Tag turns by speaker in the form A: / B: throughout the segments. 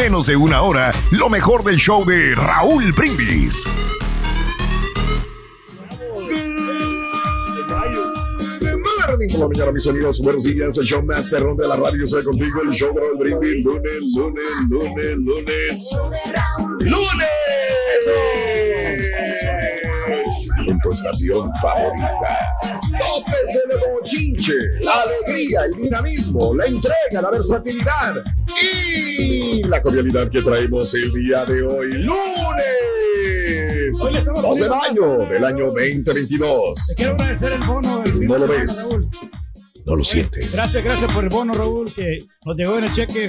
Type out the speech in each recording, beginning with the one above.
A: menos de una hora lo mejor del show de Raúl Brindis. Por la mañana, mis amigos. Buenos días. El show más perrón de la radio. Soy contigo. El show de Raúl Brindis. Lunes, lunes, lunes, lunes. ¡Lunes! En tu estación favorita. Tópese de bochinche, la alegría, el dinamismo, la entrega, la versatilidad y la cordialidad que traemos el día de hoy, lunes. 2 de mayo del año 2022.
B: Te quiero agradecer el bono. fin
A: No lo ves.
B: Raúl.
A: No lo sientes.
B: Gracias, gracias por el bono, Raúl, que nos llegó en el cheque.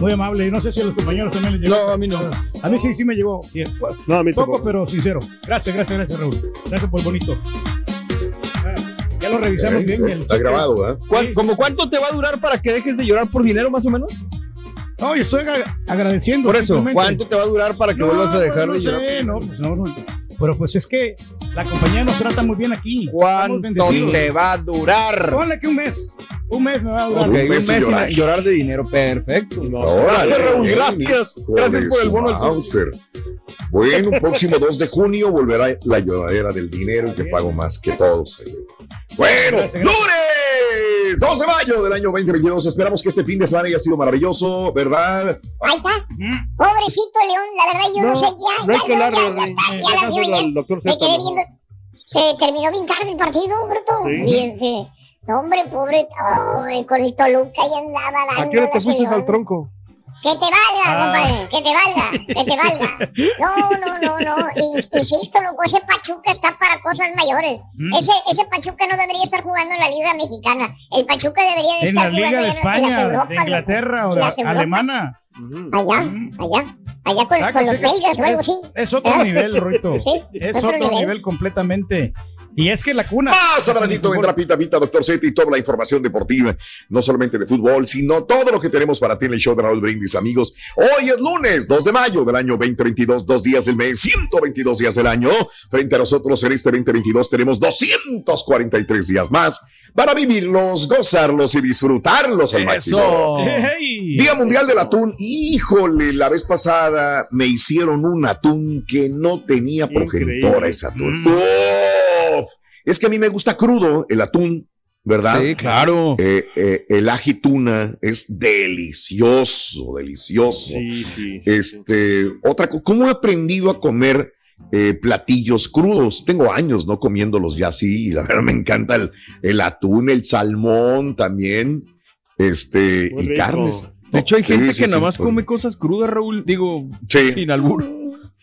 B: Muy amable. Y no sé si a los compañeros también les llegó.
C: No, a mí no.
B: A mí sí, sí me llegó. Bien.
C: No, a mí
B: Poco,
C: tampoco.
B: pero sincero. Gracias, gracias, gracias, Raúl. Gracias por el bonito. Ah, Ya lo revisamos
A: Eh,
B: bien. el
A: Está grabado, ¿eh?
C: ¿Cuán- ¿Cómo cuánto te va a durar para que dejes de llorar por dinero, más o menos?
B: No, yo estoy ag- agradeciendo.
C: Por eso. ¿cuánto te va a durar para que
B: No,
C: vuelvas a dejar
B: no
C: de llorar?
B: sé, no, pues no, no. Pero pues es que la compañía nos trata muy bien aquí.
C: ¿Cuánto te va a durar?
B: Ponle que un mes. Un mes me va a durar.
A: Un
C: un
A: mes sin
C: mes sin
A: llorar.
C: llorar de dinero. Perfecto. Gracias, Raúl. Gracias. por el bono.
A: Bueno, próximo 2 de junio volverá la lloradera del dinero y que pago más que todos. Bueno,
B: Gracias, gracias.
A: lunes 2 de mayo del año 2022. Esperamos que este fin de semana haya sido maravilloso, ¿verdad?
D: Ahí está. Pobrecito León, la verdad yo no,
C: No,
D: sé ya.
C: no hay que hablar.
D: Se terminó bien tarde el partido, bruto.
C: Sí.
D: Y este, no, hombre, pobre, ay, con el Toluca ya andaba dando.
C: ¿A qué hora te
D: la
C: fuiste al tronco?
D: Que te valga,
B: Ah.
D: compadre, que te valga, que te valga. No, no, no, no. In- Insisto, loco, ese Pachuca está para cosas mayores.
B: Mm.
D: Ese, ese Pachuca no debería estar jugando en la Liga Mexicana. El Pachuca debería de
B: En
D: estar
B: la Liga
D: jugando
B: de
D: en- en las
B: España,
D: Europas,
B: de
D: loco.
B: Inglaterra o
D: En
B: de. Alemana.
D: Allá, allá, allá con, con los belgas o algo así.
B: es otro nivel, Ruito.
D: Sí,
B: Es
D: otro
B: otro nivel.
D: nivel.
B: completamente. Y es que la cuna.
A: Más adelantito vendrá Pita Pita, Doctor Z y toda la información deportiva, no solamente de fútbol, sino todo lo que tenemos para ti en el show de Raúl Brindis, amigos. Hoy es lunes, 2 de mayo del año 2022, dos días del mes, 122 días del año. Frente a nosotros en este 2022 tenemos 243 días más para vivirlos, gozarlos y disfrutarlos al máximo.
B: ¡Hey!
A: Día Mundial del Atún. Híjole, la vez pasada me hicieron un atún que no tenía progenitora ese atún.
B: Mm.
A: Es que a mí me gusta crudo el atún, ¿verdad?
C: Sí, claro.
A: Eh, eh, el ají tuna es delicioso, delicioso.
C: Sí, sí.
A: Este, otra cosa, ¿cómo he aprendido a comer eh, platillos crudos? Tengo años no comiéndolos ya así, y la verdad me encanta el, el atún, el salmón también, este,
C: Muy
A: y
C: rico.
A: carnes.
C: De hecho, hay gente
A: sí,
C: que nada más come cosas crudas, Raúl. Digo, sin albur.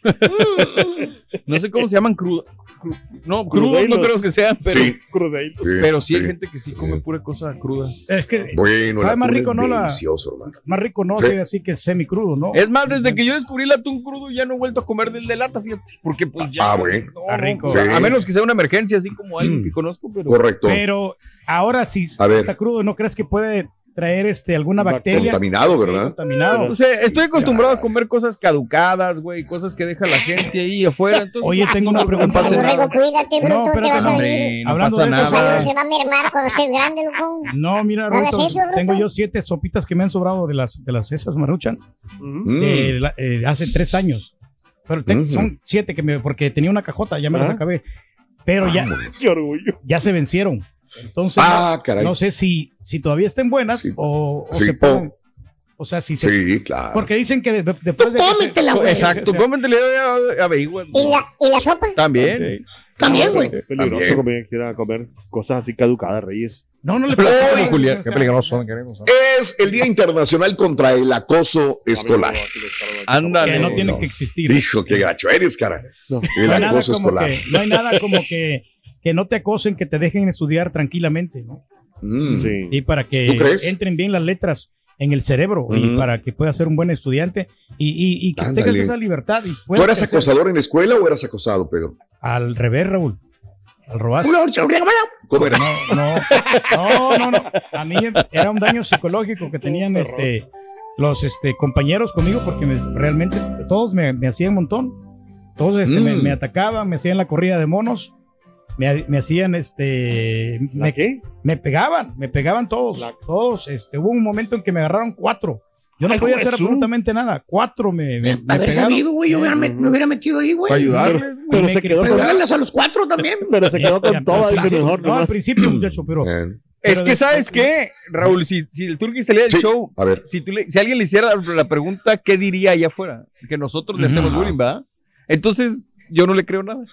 C: no sé cómo se llaman crudas. No, crudos no creo que sean, pero
A: Sí.
E: Crudeitos.
C: pero sí hay
A: sí.
C: gente que sí come pura cosa cruda.
B: Es que
A: Bueno,
B: Sabe más rico,
A: es
B: ¿no? La-
A: delicioso, hermano.
B: más rico no
A: Sí.
B: así que semicrudo, ¿no?
C: Es más, desde que yo descubrí el atún crudo ya no he vuelto a comer del de lata, fíjate. Porque pues ya.
A: Ah, bueno.
C: no,
B: Está rico.
C: o sea,
A: Sí.
C: A menos que sea una emergencia, así como alguien que conozco, pero.
A: Correcto.
B: Pero ahora si
A: A ver.
B: está crudo, ¿no crees que puede traer este alguna bacteria?
A: Contaminado, ¿verdad?
B: Contaminado.
C: O sea, estoy acostumbrado a comer cosas caducadas, güey, cosas que deja la gente ahí afuera. Entonces,
B: Oye, tengo una
C: no
B: pregunta.
D: Borrego,
C: nada.
D: cuídate,
B: No,
D: bruto, te
B: espérate,
D: vas a
C: Hombre, no
B: Hablando
C: pasa
B: de eso,
C: nada.
D: se va a mermar cuando estés grande, loco.
B: No, mira,
D: No eso, Roberto.
B: tengo yo siete sopitas que me han sobrado de las de las esas maruchan.
A: Mm.
B: eh, la- eh, hace tres años. Pero te- son siete que me, porque tenía una cajota, ya me las
E: Ah.
B: acabé. Pero ya,
E: Qué orgullo.
B: ya se vencieron. Entonces,
A: Ah,
B: no,
A: caray.
B: no sé si, si todavía estén buenas
A: Sí.
B: o, o
A: Sí,
B: se
A: o-
B: pueden. O sea, si se.
A: Sí, claro.
B: Porque dicen que de- de- después de.
D: Cómetela, güey.
C: Exacto,
B: o sea,
C: cómetele a averigua.
D: ¿Y la, ¿Y la sopa?
C: También.
D: También, güey.
E: Es peligroso
A: También.
E: comer, quiera comer cosas así caducadas, Reyes.
B: No, no le Julián,
C: Qué peligroso, queremos.
A: Es el Día Internacional contra el Acoso Escolar.
C: Ándale.
B: Que no tiene
A: no.
B: que existir.
A: Hijo, qué gacho eres, cara.
E: No.
A: El
B: No
A: acoso escolar.
B: que, no hay nada como que, que no te acosen, que te dejen estudiar tranquilamente, ¿no?
A: Mm.
E: Sí.
B: Y para que entren bien las letras. en el cerebro y
A: Ujú.
B: para que pueda ser un buen estudiante y, y- y que tengas esa libertad. Y
A: ¿Tú eras
B: crecer.
A: acosador en la escuela o eras acosado, Pedro?
B: Al revés, Raúl. Al robazo.
A: ¿Cómo eras?
B: No, no, no, no, no. A mí era un daño psicológico que tenían este, los este, compañeros conmigo porque me- realmente todos me, me hacían un montón. Todos este, me,
A: Mm.
B: me atacaban, me hacían la corrida de monos, me, me hacían este.
E: ¿La
B: Me,
E: qué?
B: me pegaban, me pegaban todos. Todos. Este, hubo un momento en que me agarraron cuatro. Yo no
E: Ay,
B: podía hacer absolutamente nada. Cuatro me, me, me
F: Haber
B: pegaron.
F: sabido, güey, yo met- me hubiera metido ahí, güey.
C: Para ayudarles,
E: Pero,
B: me
E: se quedó con,
F: a los cuatro también.
E: pero se quedó con todo,
B: sí,
E: mejor.
B: no, al
E: nomás.
B: principio, muchacho, pero.
A: Eh,
C: Es
B: Pero
C: que,
B: de-
C: ¿sabes qué, Raúl? Si, si el Turqui salía del
A: Sí.
C: show,
A: a ver,
C: si, tú le- si alguien le hiciera la, la pregunta, ¿qué diría allá afuera? Que nosotros le hacemos bullying, ¿verdad? Entonces, yo no le creo nada.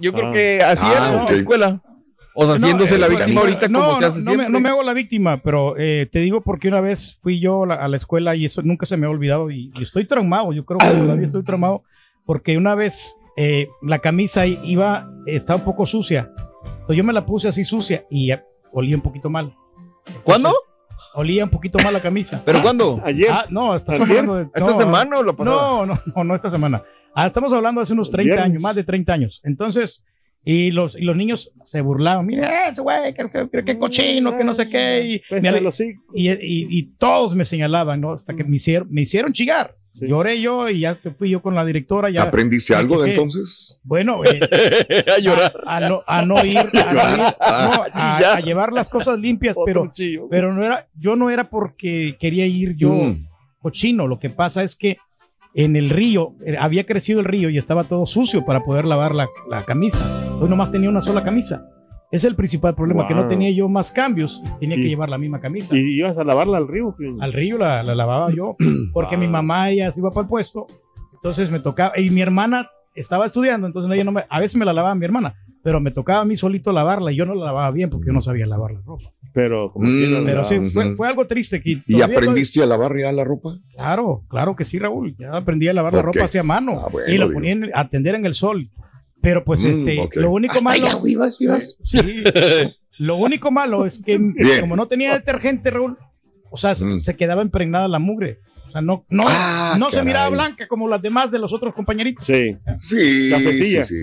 C: Yo creo
E: Ah.
C: que así
A: Ah,
C: era en
A: ok.
C: la escuela. O sea,
B: No,
C: haciéndose
A: eh,
C: la
A: bueno,
C: víctima ahorita
B: no,
C: como
B: no,
C: se hace
B: no
C: siempre.
B: me, no me hago la víctima, pero eh, te digo porque una vez fui yo la- a la escuela y eso nunca se me ha olvidado y, y estoy traumado. Yo creo que todavía estoy traumado porque una vez eh, la camisa i- iba, estaba un poco sucia. Entonces yo me la puse así sucia y olía un poquito mal. Entonces,
C: ¿Cuándo?
B: Olía un poquito mal la camisa.
C: ¿Pero cuándo?
E: Ayer.
B: Ah, no, estás
E: ¿Ayer?
B: hablando de.
C: ¿Esta
B: no,
C: semana o la pasada?
B: No, no, no, no esta semana. Ah, estamos hablando de hace unos 30
E: Viernes.
B: años, más de 30 años. Entonces, y los, y los niños se burlaban. Mira ese güey, que, que- que cochino, que no sé qué. Y,
E: hocico.
B: y, y- y todos me señalaban, ¿no? Hasta que me hicieron, me hicieron chillar.
E: Sí.
B: Lloré yo y ya fui yo con la directora. Ya,
A: ¿aprendiste algo de
B: ¿Qué?
A: entonces?
B: bueno, eh,
C: a llorar.
B: a, a no, a no ir, a, no ir, no, a- llevar las cosas limpias, pero, pero no era, yo no era porque quería ir yo
A: Mm.
B: cochino. Lo que pasa es que en el río, eh, había crecido el río y estaba todo sucio para poder lavar la, la camisa. Hoy nomás tenía una sola camisa. Es el principal problema, que no tenía yo más cambios tenía que llevar la misma camisa.
E: Y ibas a lavarla al río.
B: Al río la, la lavaba yo, porque mi mamá ella se iba para el puesto, entonces me tocaba, y mi hermana estaba estudiando, entonces ella no me, a veces me la lavaba mi hermana, pero me tocaba a mí solito lavarla y yo no la lavaba bien porque yo no sabía lavar la ropa.
E: Pero como
A: Mm.
E: quiera,
B: Pero sí, fue, fue algo triste. Que
A: ¿Y
B: todavía
A: aprendiste a lavar ya la ropa?
B: Claro, claro que sí, Raúl. Ya aprendí a lavar la
A: Ok.
B: ropa hacia mano
A: Ah, bueno,
B: y lo
A: digo.
B: ponía en- a tender en el sol. Pero pues
A: Mm,
B: este,
A: ok.
B: lo único
F: Hasta
B: malo.
F: allá, güey, ibas, ibas.
B: Sí, lo único malo es que
A: Bien.
B: como no tenía detergente, Raúl, o sea, se,
A: Mm.
B: se quedaba impregnada la mugre. O sea, no, no,
A: Ah,
B: no se miraba blanca como las demás de los otros compañeritos.
E: Sí.
A: Sí, sí, sí.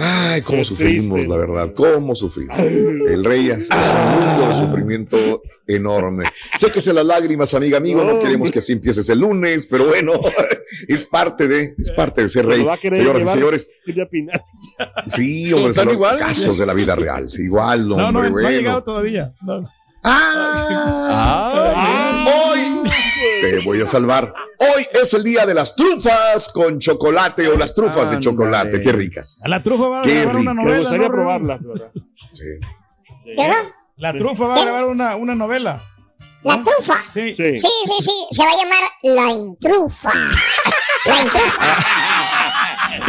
A: Ay, cómo
E: Qué
A: sufrimos,
E: triste.
A: la verdad, cómo sufrimos. El rey es, un mundo de sufrimiento enorme. Sé que se las lágrimas, amiga, amigo, no
E: No,
A: queremos
E: hombre.
A: que así empieces el lunes, pero bueno, es parte de, es parte de ser rey.
E: va a querer
A: Señoras y señores, sí, hombre,
C: ¿Están
A: son
C: igual?
A: casos de la vida real. Igual,
B: No, no,
A: hombre,
B: no ha llegado
A: bueno.
B: todavía. No.
A: Ah,
C: Ah,
A: hoy te voy a salvar. Hoy es el día de las trufas con chocolate o las trufas de chocolate. Qué ricas.
B: A la trufa va a
A: Qué
B: grabar una
A: rico.
E: Me
B: novela.
E: gustaría
B: ¿no,
E: probarlas, ¿verdad?
A: Sí.
D: ¿Qué?
B: La trufa va a grabar una, una novela.
D: La trufa.
B: Sí.
E: Sí.
D: Sí, sí, sí. Se va a llamar La Intrufa. La Intrufa.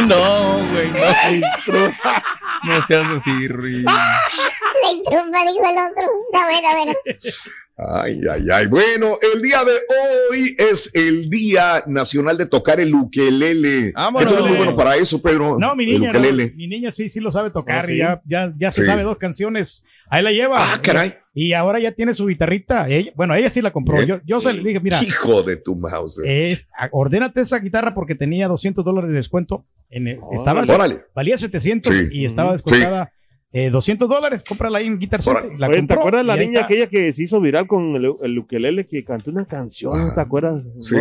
C: no, güey, no. No seas así, Rui.
D: La Intrufa, dijo el otro. Está bueno, bueno.
A: Ay, ay, ay. Bueno, el día de hoy es el Día Nacional de Tocar el Ukelele.
C: Vámonos.
A: Tú eres muy bueno para eso, Pedro.
B: No, mi
A: El
B: niña, no, mi niña sí, sí lo sabe tocar
E: ¿Ah, sí?
B: y ya, ya, ya se
A: Sí.
B: sabe dos canciones. Ahí la lleva.
A: Ah, caray.
B: Y ahora ya tiene su guitarrita. Ella- bueno, ella sí la compró.
A: Bien.
B: Yo, yo se le dije, mira,
A: Hijo de tu mouse.
B: es, a- ordénate esa guitarra porque tenía 200 dólares de descuento. En el- estaba,
A: Órale.
B: valía 700
A: Sí.
B: y estaba descontada eh, 200 dólares. Cómprala ahí en Guitar Center. La
E: Oye, ¿te acuerdas la niña
B: está.
E: aquella que se hizo viral con el, el ukelele que cantó una canción?
A: Ah,
E: ¿Te acuerdas,
A: sí.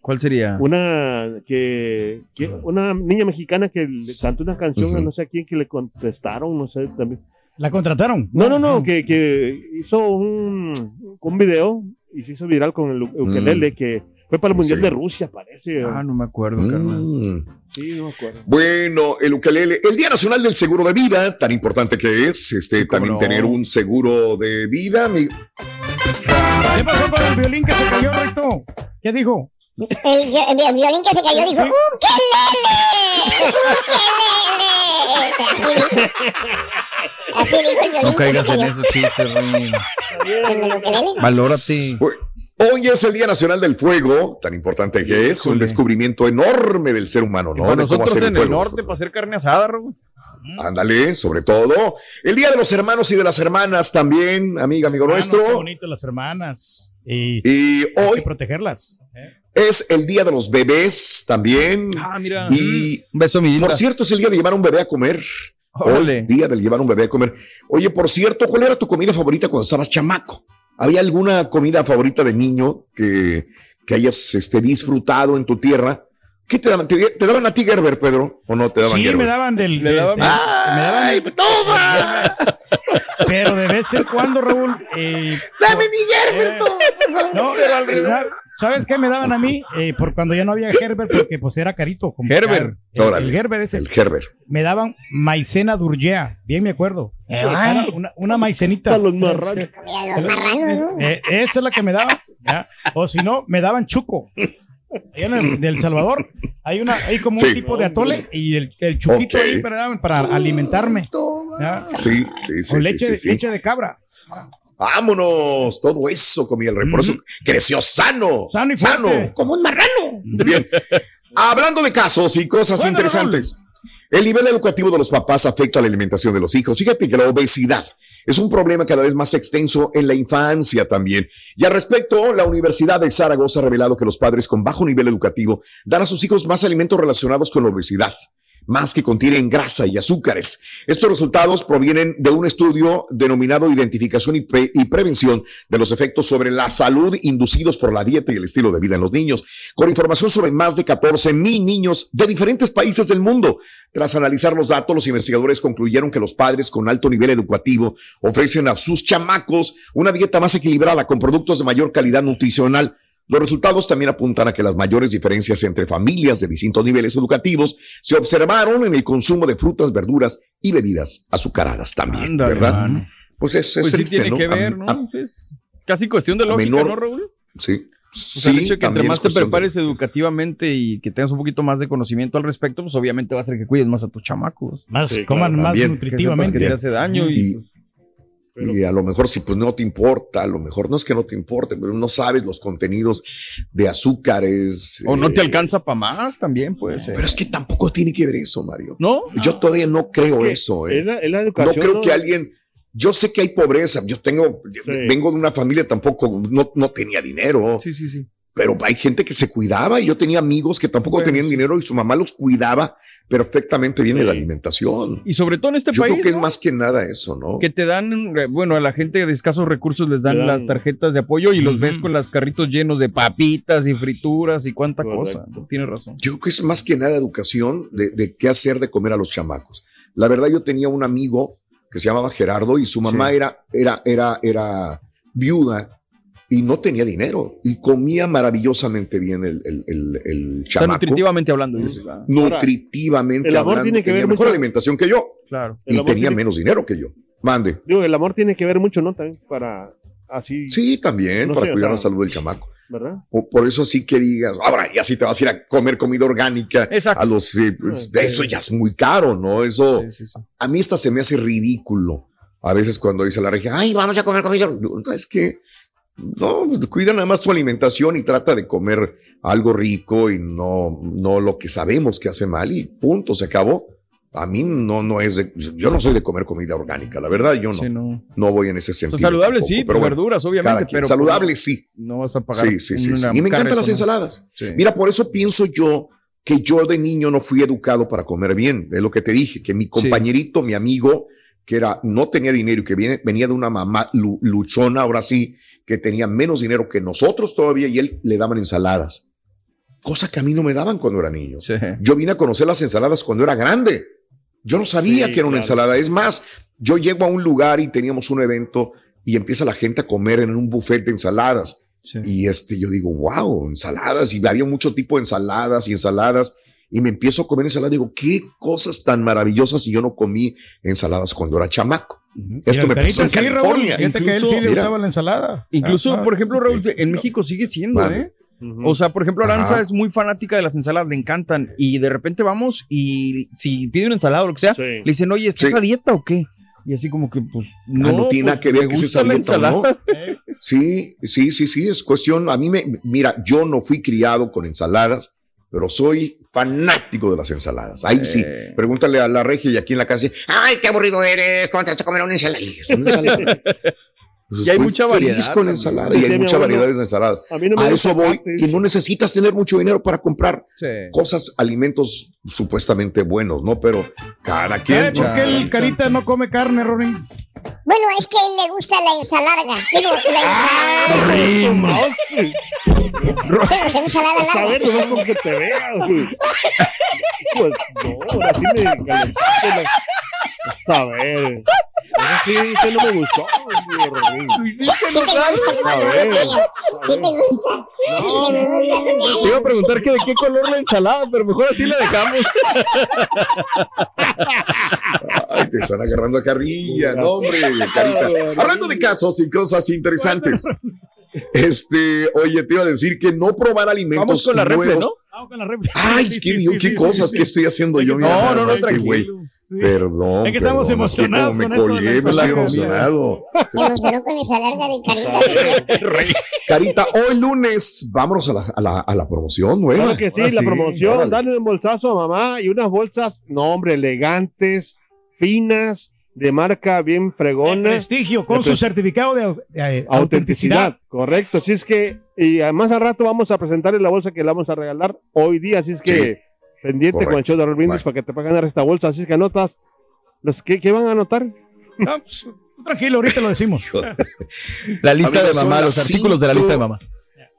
C: ¿Cuál sería?
E: Una que, que- una niña mexicana que le cantó una canción a no sé a quién que le contestaron, no sé también.
B: ¿La contrataron?
E: No, no, no, que, que hizo un, un video y se hizo viral con el u- ukelele que fue para el Mundial
A: Sí.
E: de Rusia, parece.
C: Ah, no me acuerdo, carnal.
A: Mm.
E: Sí, no me acuerdo.
A: Bueno, el ukelele, el Día Nacional del Seguro de Vida, tan importante que es, este, también
C: no.
A: tener un seguro de vida. mi-
B: ¿Qué pasó con el violín que se cayó, Rito? ¿Qué dijo?
D: El, vi- el violín que se cayó dijo: ¡Ukelele! ¡Ukelele! Así dijo el violín.
C: No
D: que se
C: caigas en
D: cayó.
C: esos chistes.
D: ¿En?
C: Valórate.
A: Hoy es el Día Nacional del Fuego, tan importante que es, un descubrimiento enorme del ser humano, ¿no?
C: Para
A: De cómo
C: nosotros
A: hacer
C: en el
A: fuego.
C: norte, para hacer carne asada, Rui.
A: Ándale, sobre todo. El Día de los Hermanos y de las Hermanas también, amiga, amigo
B: Ah, no, qué
A: nuestro.
B: bonito, las hermanas. Y,
A: Y
B: hay que protegerlas.
A: es el día de los bebés también.
C: Ah, mira.
A: Y
C: Un beso, mi
A: por cierto, es el día de llevar a un bebé a comer. Hoy,
C: Órale.
A: día de llevar a un bebé a comer. Oye, por cierto, ¿cuál era tu comida favorita cuando estabas chamaco? ¿Había alguna comida favorita de niño que, que hayas este, disfrutado en tu tierra? ¿Qué te daban? ¿Te, te daban a ti Gerber, Pedro? ¿O no te daban
B: Sí,
A: Gerber?
B: me daban del. De-
C: daban-
B: de- me daban
A: ¡Ay, toma!
B: Pero de vez en cuando, Raúl. eh,
F: Dame mi Gerber,
B: Eh,
F: tú, por favor.
B: no, ¿sabes- ¿sabes qué me daban a mí? Eh, por cuando ya no había Gerber, porque pues era carito.
C: Gerber.
B: El, el Gerber ese.
A: El Gerber.
B: Me daban maicena durgea, bien me acuerdo. Era una, una maicenita.
E: Para los marranos.
D: Comida de los marranos, ¿no?
B: Eh, esa es la que me daban. ¿ya? O si no, me daban chuco. Allá en el, del Salvador hay una, hay como
A: Sí.
B: un tipo de atole y el, el chuquito
A: Ok.
B: ahí me daban para alimentarme. ¿ya?
A: Sí, sí, sí.
B: Con
A: sí,
B: leche,
A: sí, sí.
B: leche de cabra.
A: Vámonos, todo eso comía el rey. Por eso creció sano.
B: Sano y fuerte.
F: Como un marrano.
A: Bien. Hablando de casos y cosas
B: Bueno,
A: interesantes. El nivel educativo de los papás afecta a la alimentación de los hijos. Fíjate que la obesidad es un problema cada vez más extenso en la infancia también. Y al respecto, la Universidad de Zaragoza ha revelado que los padres con bajo nivel educativo dan a sus hijos más alimentos relacionados con la obesidad, más que contienen grasa y azúcares. Estos resultados provienen de un estudio denominado Identificación y, Pre- y Prevención de los efectos sobre la salud inducidos por la dieta y el estilo de vida en los niños con información sobre más de 14 mil niños de diferentes países del mundo. Tras analizar los datos, los investigadores concluyeron que los padres con alto nivel educativo ofrecen a sus chamacos una dieta más equilibrada con productos de mayor calidad nutricional. Los resultados también apuntan a que las mayores diferencias entre familias de distintos niveles educativos se observaron en el consumo de frutas, verduras y bebidas azucaradas también,
C: Ándale,
A: ¿verdad?
C: mano.
A: Pues es, es
C: Pues sí
A: triste,
C: tiene
A: ¿no?
C: que
A: A-
C: ver,
A: a-
C: ¿no? Es casi cuestión de
A: a
C: lógica,
A: menor-
C: ¿no, Raúl?
A: sí.
C: O sea, el hecho de que entre más te
A: cuestión de-
C: prepares educativamente y que tengas un poquito más de conocimiento al respecto, pues obviamente va a ser que cuides más a tus chamacos.
B: Más,
E: Sí,
B: coman
E: claro,
B: más
A: también.
C: Que que
B: nutritivamente.
C: te hace daño y,
A: Y-
C: pues,
E: Pero-
A: y a lo mejor si pues no te importa, a lo mejor no es que no te importe, pero no sabes los contenidos de azúcares.
C: o no te
A: eh,
C: alcanza para más también puede ser.
A: Pero es que tampoco tiene que ver eso, Mario.
C: ¿No?
A: Yo todavía no creo eso.
E: Es
A: eh.
E: la, es la
A: No
E: educación.
A: creo que alguien. Yo sé que hay pobreza. Yo tengo, vengo de una familia tampoco, no, no tenía dinero,
C: Sí, sí, sí.
A: Pero hay gente que se cuidaba y yo tenía amigos que tampoco tenían dinero y su mamá los cuidaba perfectamente bien en la alimentación.
C: Y sobre todo en este
A: Yo
C: país,
A: creo que es más que nada eso, ¿no?
C: que te dan, eh, bueno, a la gente de escasos recursos les dan, las tarjetas de apoyo y los ves con los carritos llenos de papitas y frituras y cuánta
E: Correcto.
C: cosa. Tienes razón.
A: Yo creo que es más que nada educación de, de qué hacer de comer a los chamacos. La verdad, yo tenía un amigo que se llamaba Gerardo y su mamá
C: Sí.
A: era, era, era, era viuda y no tenía dinero y comía maravillosamente bien el, el, el, el
C: O sea,
A: chamaco.
C: nutritivamente hablando. dices, ah,
A: Nutritivamente
E: el amor
A: hablando,
E: tiene que
A: tenía
E: ver
A: mejor
E: mucho-
A: alimentación que yo
C: claro.
E: El
A: y tenía
E: tiene-
A: menos dinero que yo. Mande.
E: Digo, el amor tiene que ver mucho, ¿no? También para así,
A: Sí, también,
E: No
A: para
E: sé, o
A: cuidar la salud del chamaco.
E: ¿verdad?
A: O- Por eso sí que digas, ahora ya sí te vas a ir a comer comida orgánica
C: Exacto.
A: a los, eh, pues,
E: Sí.
A: eso ya es muy caro, ¿no? Eso,
C: Sí, sí, sí.
A: a mí esta se me hace ridículo. A veces cuando dice la regia, ay, vamos a comer comida. orgánica". Es que, no, pues, cuida nada más tu alimentación y trata de comer algo rico y no, no lo que sabemos que hace mal y punto, se acabó. A mí no, no es de, yo no soy de comer comida orgánica, la verdad, yo no,
C: Sí, no.
A: no voy en ese
C: O
A: sentido.
C: sea, saludable
A: tampoco,
C: sí,
A: pero bueno,
C: verduras, obviamente, pero
A: saludable sí.
C: no vas a pagar.
A: Sí, sí, sí. sí. Y me encantan las ensaladas.
C: Sí.
A: Mira, por eso pienso yo que yo de niño no fui educado para comer bien. Es lo que te dije, que mi compañerito, mi amigo, que era, no tenía dinero y que viene, venía de una mamá lu- luchona, ahora sí, que tenía menos dinero que nosotros todavía y él le daban ensaladas. Cosa que a mí no me daban cuando era niño.
C: Sí.
A: Yo vine a conocer las ensaladas cuando era grande. Yo no sabía
E: Sí,
A: que era una
E: claro.
A: ensalada. Es más, yo llego a un lugar y teníamos un evento y empieza la gente a comer en un buffet de ensaladas.
C: sí.
A: Y este, yo digo, wow, ensaladas. Y había mucho tipo de ensaladas y ensaladas. Y me empiezo a comer ensalada. Digo, qué cosas tan maravillosas. Y yo no comí ensaladas cuando era chamaco. Esto me pasó en
B: sí, Raúl,
A: California.
B: Fíjate que a él sí
C: Incluso,
B: le
A: mira.
B: gustaba la ensalada.
C: Incluso,
B: Ah,
C: por ejemplo, Raúl, en México sigue siendo,
A: Vale.
C: ¿eh? O sea, por ejemplo, Aranza
A: Ajá.
C: es muy fanática de las ensaladas, le encantan. Y de repente vamos y si pide una ensalada o lo que sea,
E: Sí.
C: le dicen, oye, ¿estás
A: Sí.
C: a dieta o qué? Y así como que, pues, no,
A: Ah, no tiene nada
C: pues,
A: que ver que sea
C: gusta la
A: dieta o no.
C: ensalada.
A: Sí, sí, sí, sí, es cuestión. A mí me, mira, yo no fui criado con ensaladas, pero soy fanático de las ensaladas. Ahí sí.
C: Eh.
A: Pregúntale a la regia y aquí en la casa.
D: Ay, qué aburrido eres. ¿Cómo te vas a comer una ensalada?
A: Es una ensalada.
G: Pues
C: Y hay mucha
G: feliz
C: variedad
G: con
C: también.
G: ensalada y hay
E: mi
G: mucha
E: abuelo,
G: variedad de ensalada.
E: A mí no me
G: A
E: gusta
G: eso voy y no necesitas tener mucho dinero para comprar
C: Sí.
G: cosas, alimentos supuestamente buenos, ¿no? Pero cada
B: ¿Sabe
G: quien.
B: por qué el carita no come carne, Ronin?
D: Bueno, es que a él le gusta la ensalada. Digo, la
E: Ah,
D: ensalada.
E: sí.
D: ¿Te gusta la ensalada
E: A
D: larga?
E: ver, nomás con que te vea, güey. Pues no, ahora sí me calentaste la... A ver. Eso sí, ese no me gustó. Rodrín.
D: Sí gusta como
E: A
D: no,
E: ver.
D: Sí te gusta. Te gusta,
C: Te iba a preguntar que de qué color la ensalada, pero mejor así la dejamos.
G: Ay, te están agarrando a carrilla, no, hombre, carita. Hablando de casos y cosas interesantes. Este, oye, te iba a decir que no probar alimentos
C: Vamos con la refle,
G: nuevos.
C: ¿no?
B: Vamos con la réplica.
G: Ay,
B: Sí,
G: qué,
B: sí, sí,
G: qué
B: sí,
G: cosas
B: sí,
G: que
B: sí.
G: estoy haciendo yo.
B: No,
G: mira,
C: no, no,
G: es
C: tranquilo.
B: Sí.
G: Perdón.
B: Es que estamos
G: perdón, es que
B: emocionados
G: me
B: con la
G: colgué, me estoy emocionado.
D: Me emocionó con esa larga de carita.
G: Carita, hoy lunes, vámonos a la, a la, a la promoción nueva.
E: Claro que sí,
C: Ahora
E: la
C: sí,
E: promoción,
G: órale.
E: dale un bolsazo a mamá y unas bolsas, no hombre, elegantes, finas, de marca bien fregona.
B: prestigio con su certificado de, de, eh,
E: Autenticidad, correcto. Así es que, y además al rato vamos a presentarle la bolsa que le vamos a regalar hoy día. Así es que, pendiente con el show de Raúl Brindis para que te puedan ganar esta bolsa. Así es que anotas. Los, ¿qué, qué van a anotar?
B: No, pues, tranquilo, ahorita lo decimos.
C: La lista
G: Amigos,
C: de mamá, los artículos de la lista de mamá.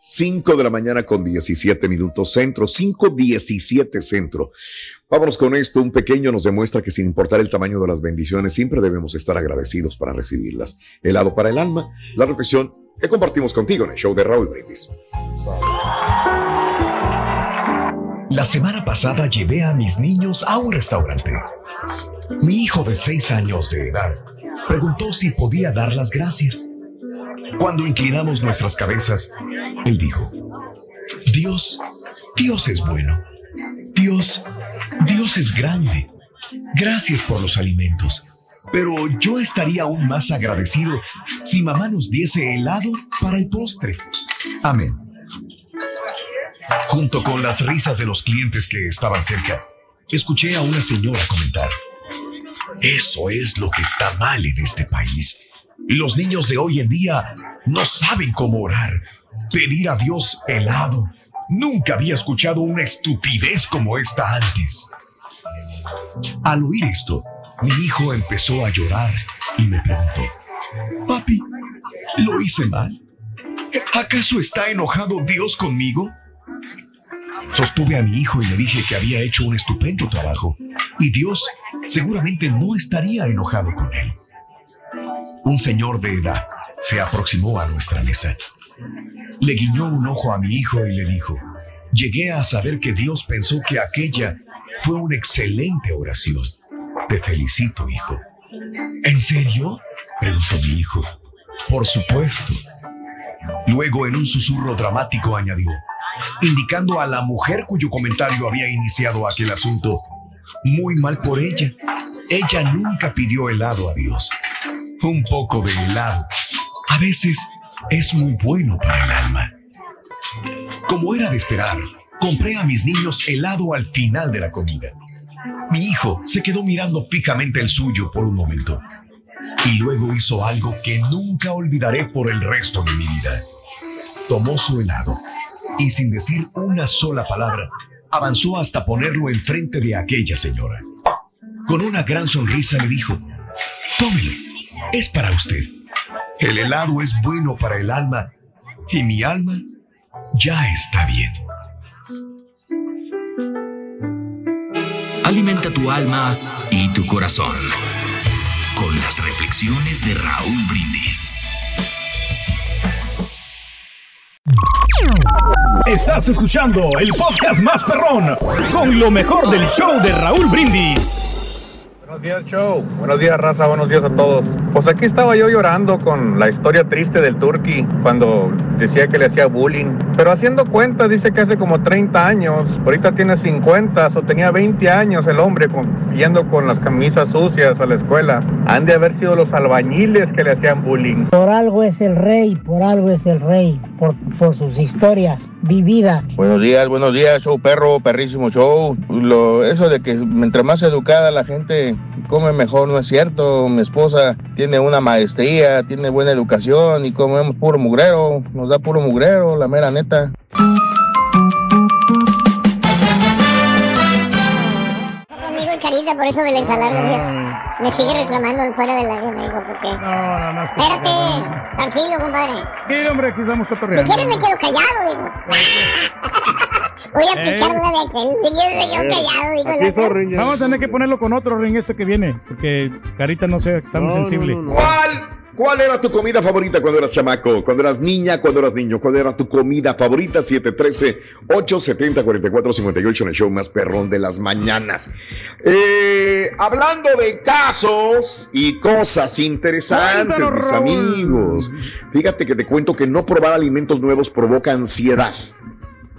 G: 5 de la mañana con 17 minutos centro, 5.17 centro. Vámonos con esto. Un pequeño nos demuestra que sin importar el tamaño de las bendiciones, siempre debemos estar agradecidos para recibirlas. Helado para el alma, la reflexión que compartimos contigo en el show de Raúl Brindis.
A: La semana pasada llevé a mis niños a un restaurante. Mi hijo de seis años de edad preguntó si podía dar las gracias. Cuando inclinamos nuestras cabezas, él dijo, Dios, Dios es bueno. Dios, Dios es grande. Gracias por los alimentos. Pero yo estaría aún más agradecido si mamá nos diese helado para el postre. Amén. Junto con las risas de los clientes que estaban cerca, escuché a una señora comentar, eso es lo que está mal en este país. Los niños de hoy en día no saben cómo orar, pedir a Dios helado. Nunca había escuchado una estupidez como esta antes. Al oír esto, mi hijo empezó a llorar y me preguntó, Papi, ¿lo hice mal? ¿Acaso está enojado Dios conmigo? Sostuve a mi hijo y le dije que había hecho un estupendo trabajo y Dios seguramente no estaría enojado con él. Un señor de edad se aproximó a nuestra mesa. Le guiñó un ojo a mi hijo y le dijo, llegué a saber que Dios pensó que aquella fue una excelente oración. Te felicito, hijo. ¿En serio? preguntó mi hijo. Por supuesto. Luego, en un susurro dramático, añadió, indicando a la mujer cuyo comentario había iniciado aquel asunto, muy mal por ella. Ella nunca pidió helado a Dios. Un poco de helado a veces es muy bueno para el alma. Como era de esperar, compré a mis niños helado al final de la comida. Mi hijo se quedó mirando fijamente el suyo por un momento y luego hizo algo que nunca olvidaré por el resto de mi vida. Tomó su helado y sin decir una sola palabra, avanzó hasta ponerlo enfrente de aquella señora. Con una gran sonrisa le dijo, tómelo, es para usted. El helado es bueno para el alma y mi alma ya está bien.
H: Alimenta tu alma y tu corazón con las reflexiones de Raúl Brindis.
B: Estás escuchando el podcast más perrón con lo mejor del show de Raúl Brindis.
I: Buenos días, show. Buenos días, raza. Buenos días a todos. Pues aquí estaba yo llorando con la historia triste del Turkey cuando decía que le hacía bullying. Pero haciendo cuentas, dice que hace como 30 años. Ahorita tiene 50 o tenía 20 años el hombre con- yendo con las camisas sucias a la escuela. Han de haber sido los albañiles que le hacían bullying.
J: Por algo es el rey, por algo es el rey, por, por sus historias vividas.
K: Buenos días, buenos días, show perro, perrísimo show. Lo, eso de que mientras más educada la gente come mejor, no es cierto. Mi esposa tiene tiene una maestría, tiene buena educación y comemos puro mugrero, nos da puro mugrero, la mera neta.
D: Por eso de la ensalada. fíjate. Me sigue reclamando el fuera del aire, me dijo, porque...
B: No, no, no.
D: Espérate, tranquilo, compadre.
B: Sí, hombre, aquí estamos
D: Si
B: cotorreando.
D: quieres me quedo callado, digo. Voy a aplicar
B: Eh.
D: una de aquel. Si quieres me quedo callado, digo. el otro.
B: Vamos a tener que ponerlo con otro ring este que viene, porque Carita no sé, está muy sensible.
A: ¿Cuál? ¿Cuál era tu comida favorita cuando eras chamaco? Cuando eras niña, cuando eras niño. ¿Cuál era tu comida favorita? 713-870-4458 en el show más perrón de las mañanas. Eh, hablando de casos y cosas interesantes,
L: Cuéntanos,
A: mis
L: Raúl.
A: amigos. Fíjate que te cuento que no probar alimentos nuevos provoca ansiedad.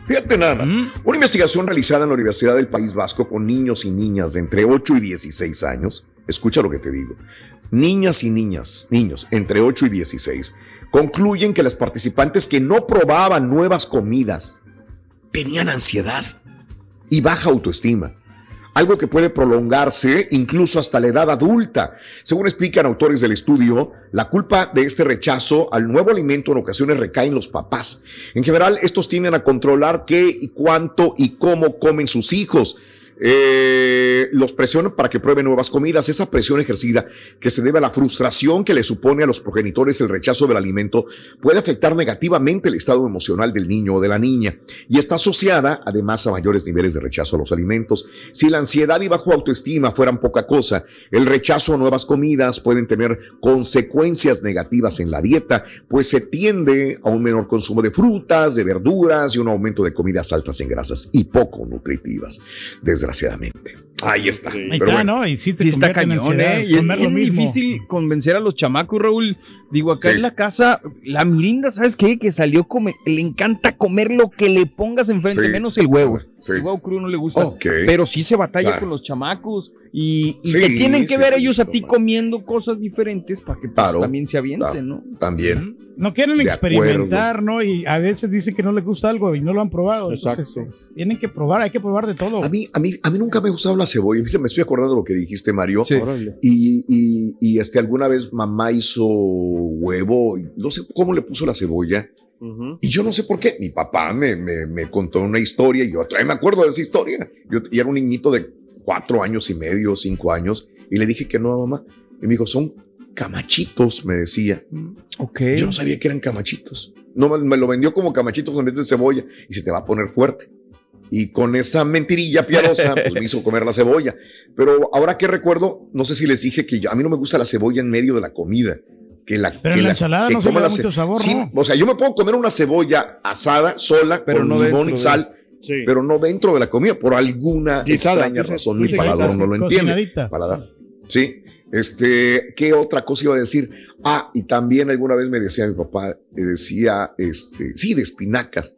A: Fíjate nada más. Una investigación realizada en la Universidad del País Vasco con niños y niñas de entre 8 y 16 años, escucha lo que te digo, niñas y niñas, niños entre 8 y 16, concluyen que las participantes que no probaban nuevas comidas tenían ansiedad y baja autoestima. Algo que puede prolongarse incluso hasta la edad adulta. Según explican autores del estudio, la culpa de este rechazo al nuevo alimento en ocasiones recae en los papás. En general, estos tienden a controlar qué y cuánto y cómo comen sus hijos. Eh, los presionan para que prueben nuevas comidas. Esa presión ejercida que se debe a la frustración que le supone a los progenitores el rechazo del alimento puede afectar negativamente el estado emocional del niño o de la niña y está asociada además a mayores niveles de rechazo a los alimentos. Si la ansiedad y bajo autoestima fueran poca cosa, el rechazo a nuevas comidas pueden tener consecuencias negativas en la dieta, pues se tiende a un menor consumo de frutas, de verduras y un aumento de comidas altas en grasas y poco nutritivas, desgraciadamente. Ahí está.
B: Ahí
A: Pero
B: está,
A: bueno.
B: ¿no? Y sí te
C: Sí está cañón,
B: ansiedad,
C: ¿eh? Y es bien difícil convencer a los chamacos, Raúl. Digo, acá
A: Sí.
C: en la casa, la mirinda, ¿sabes qué? Que salió, come, le encanta comer lo que le pongas enfrente,
A: Sí.
C: menos el huevo.
A: Sí.
C: El huevo crudo no le gusta. Pero sí se batalla
A: Claro.
C: con los chamacos. Y, y
A: Sí,
C: que tienen que
A: sí,
C: ver
A: sí,
C: ellos a ti comiendo cosas diferentes para que pues,
A: Claro.
C: también se avienten,
A: Claro.
C: ¿no?
A: También.
B: No quieren
A: De
B: experimentar, ¿no? Y a veces dicen que no les gusta algo y no lo han probado. Entonces,
E: Exacto.
B: pues, tienen que probar, hay que probar de todo.
A: A mí, a, mí, a mí nunca me ha gustado la cebolla. Me estoy acordando de lo que dijiste, Mario. Y, y- y, este, alguna vez mamá hizo huevo, y no sé cómo le puso la cebolla. Y yo no sé por qué. Mi papá me, me, me contó una historia y yo todavía me acuerdo de esa historia. Yo y era un niñito de cuatro años y medio, cinco años, y le dije que no a mamá. Y me dijo, son camachitos, me decía.
C: Ok.
A: Yo no sabía que eran camachitos. No, me- lo vendió como camachitos en vez de cebolla y se te va a poner fuerte. Y con esa mentirilla piadosa, pues me hizo comer la cebolla. Pero ahora que recuerdo, no sé si les dije que yo- a mí no me gusta la cebolla en medio de la comida. Que la,
B: Pero
A: que
B: en la ensalada no se le da mucho sabor,
A: Sí,
B: ¿no?
A: O sea, yo me puedo comer una cebolla asada, sola,
C: Pero
A: con
C: no
A: limón
C: dentro
A: y sal,
E: Sí.
A: pero no dentro de la comida. Por alguna
E: Guisada,
A: extraña
E: dice-
A: razón, mi paladar no lo entiende. Paladar. Sí. Este, ¿qué otra cosa iba a decir? Ah, y también alguna vez me decía mi papá, me decía, este, sí, de espinacas.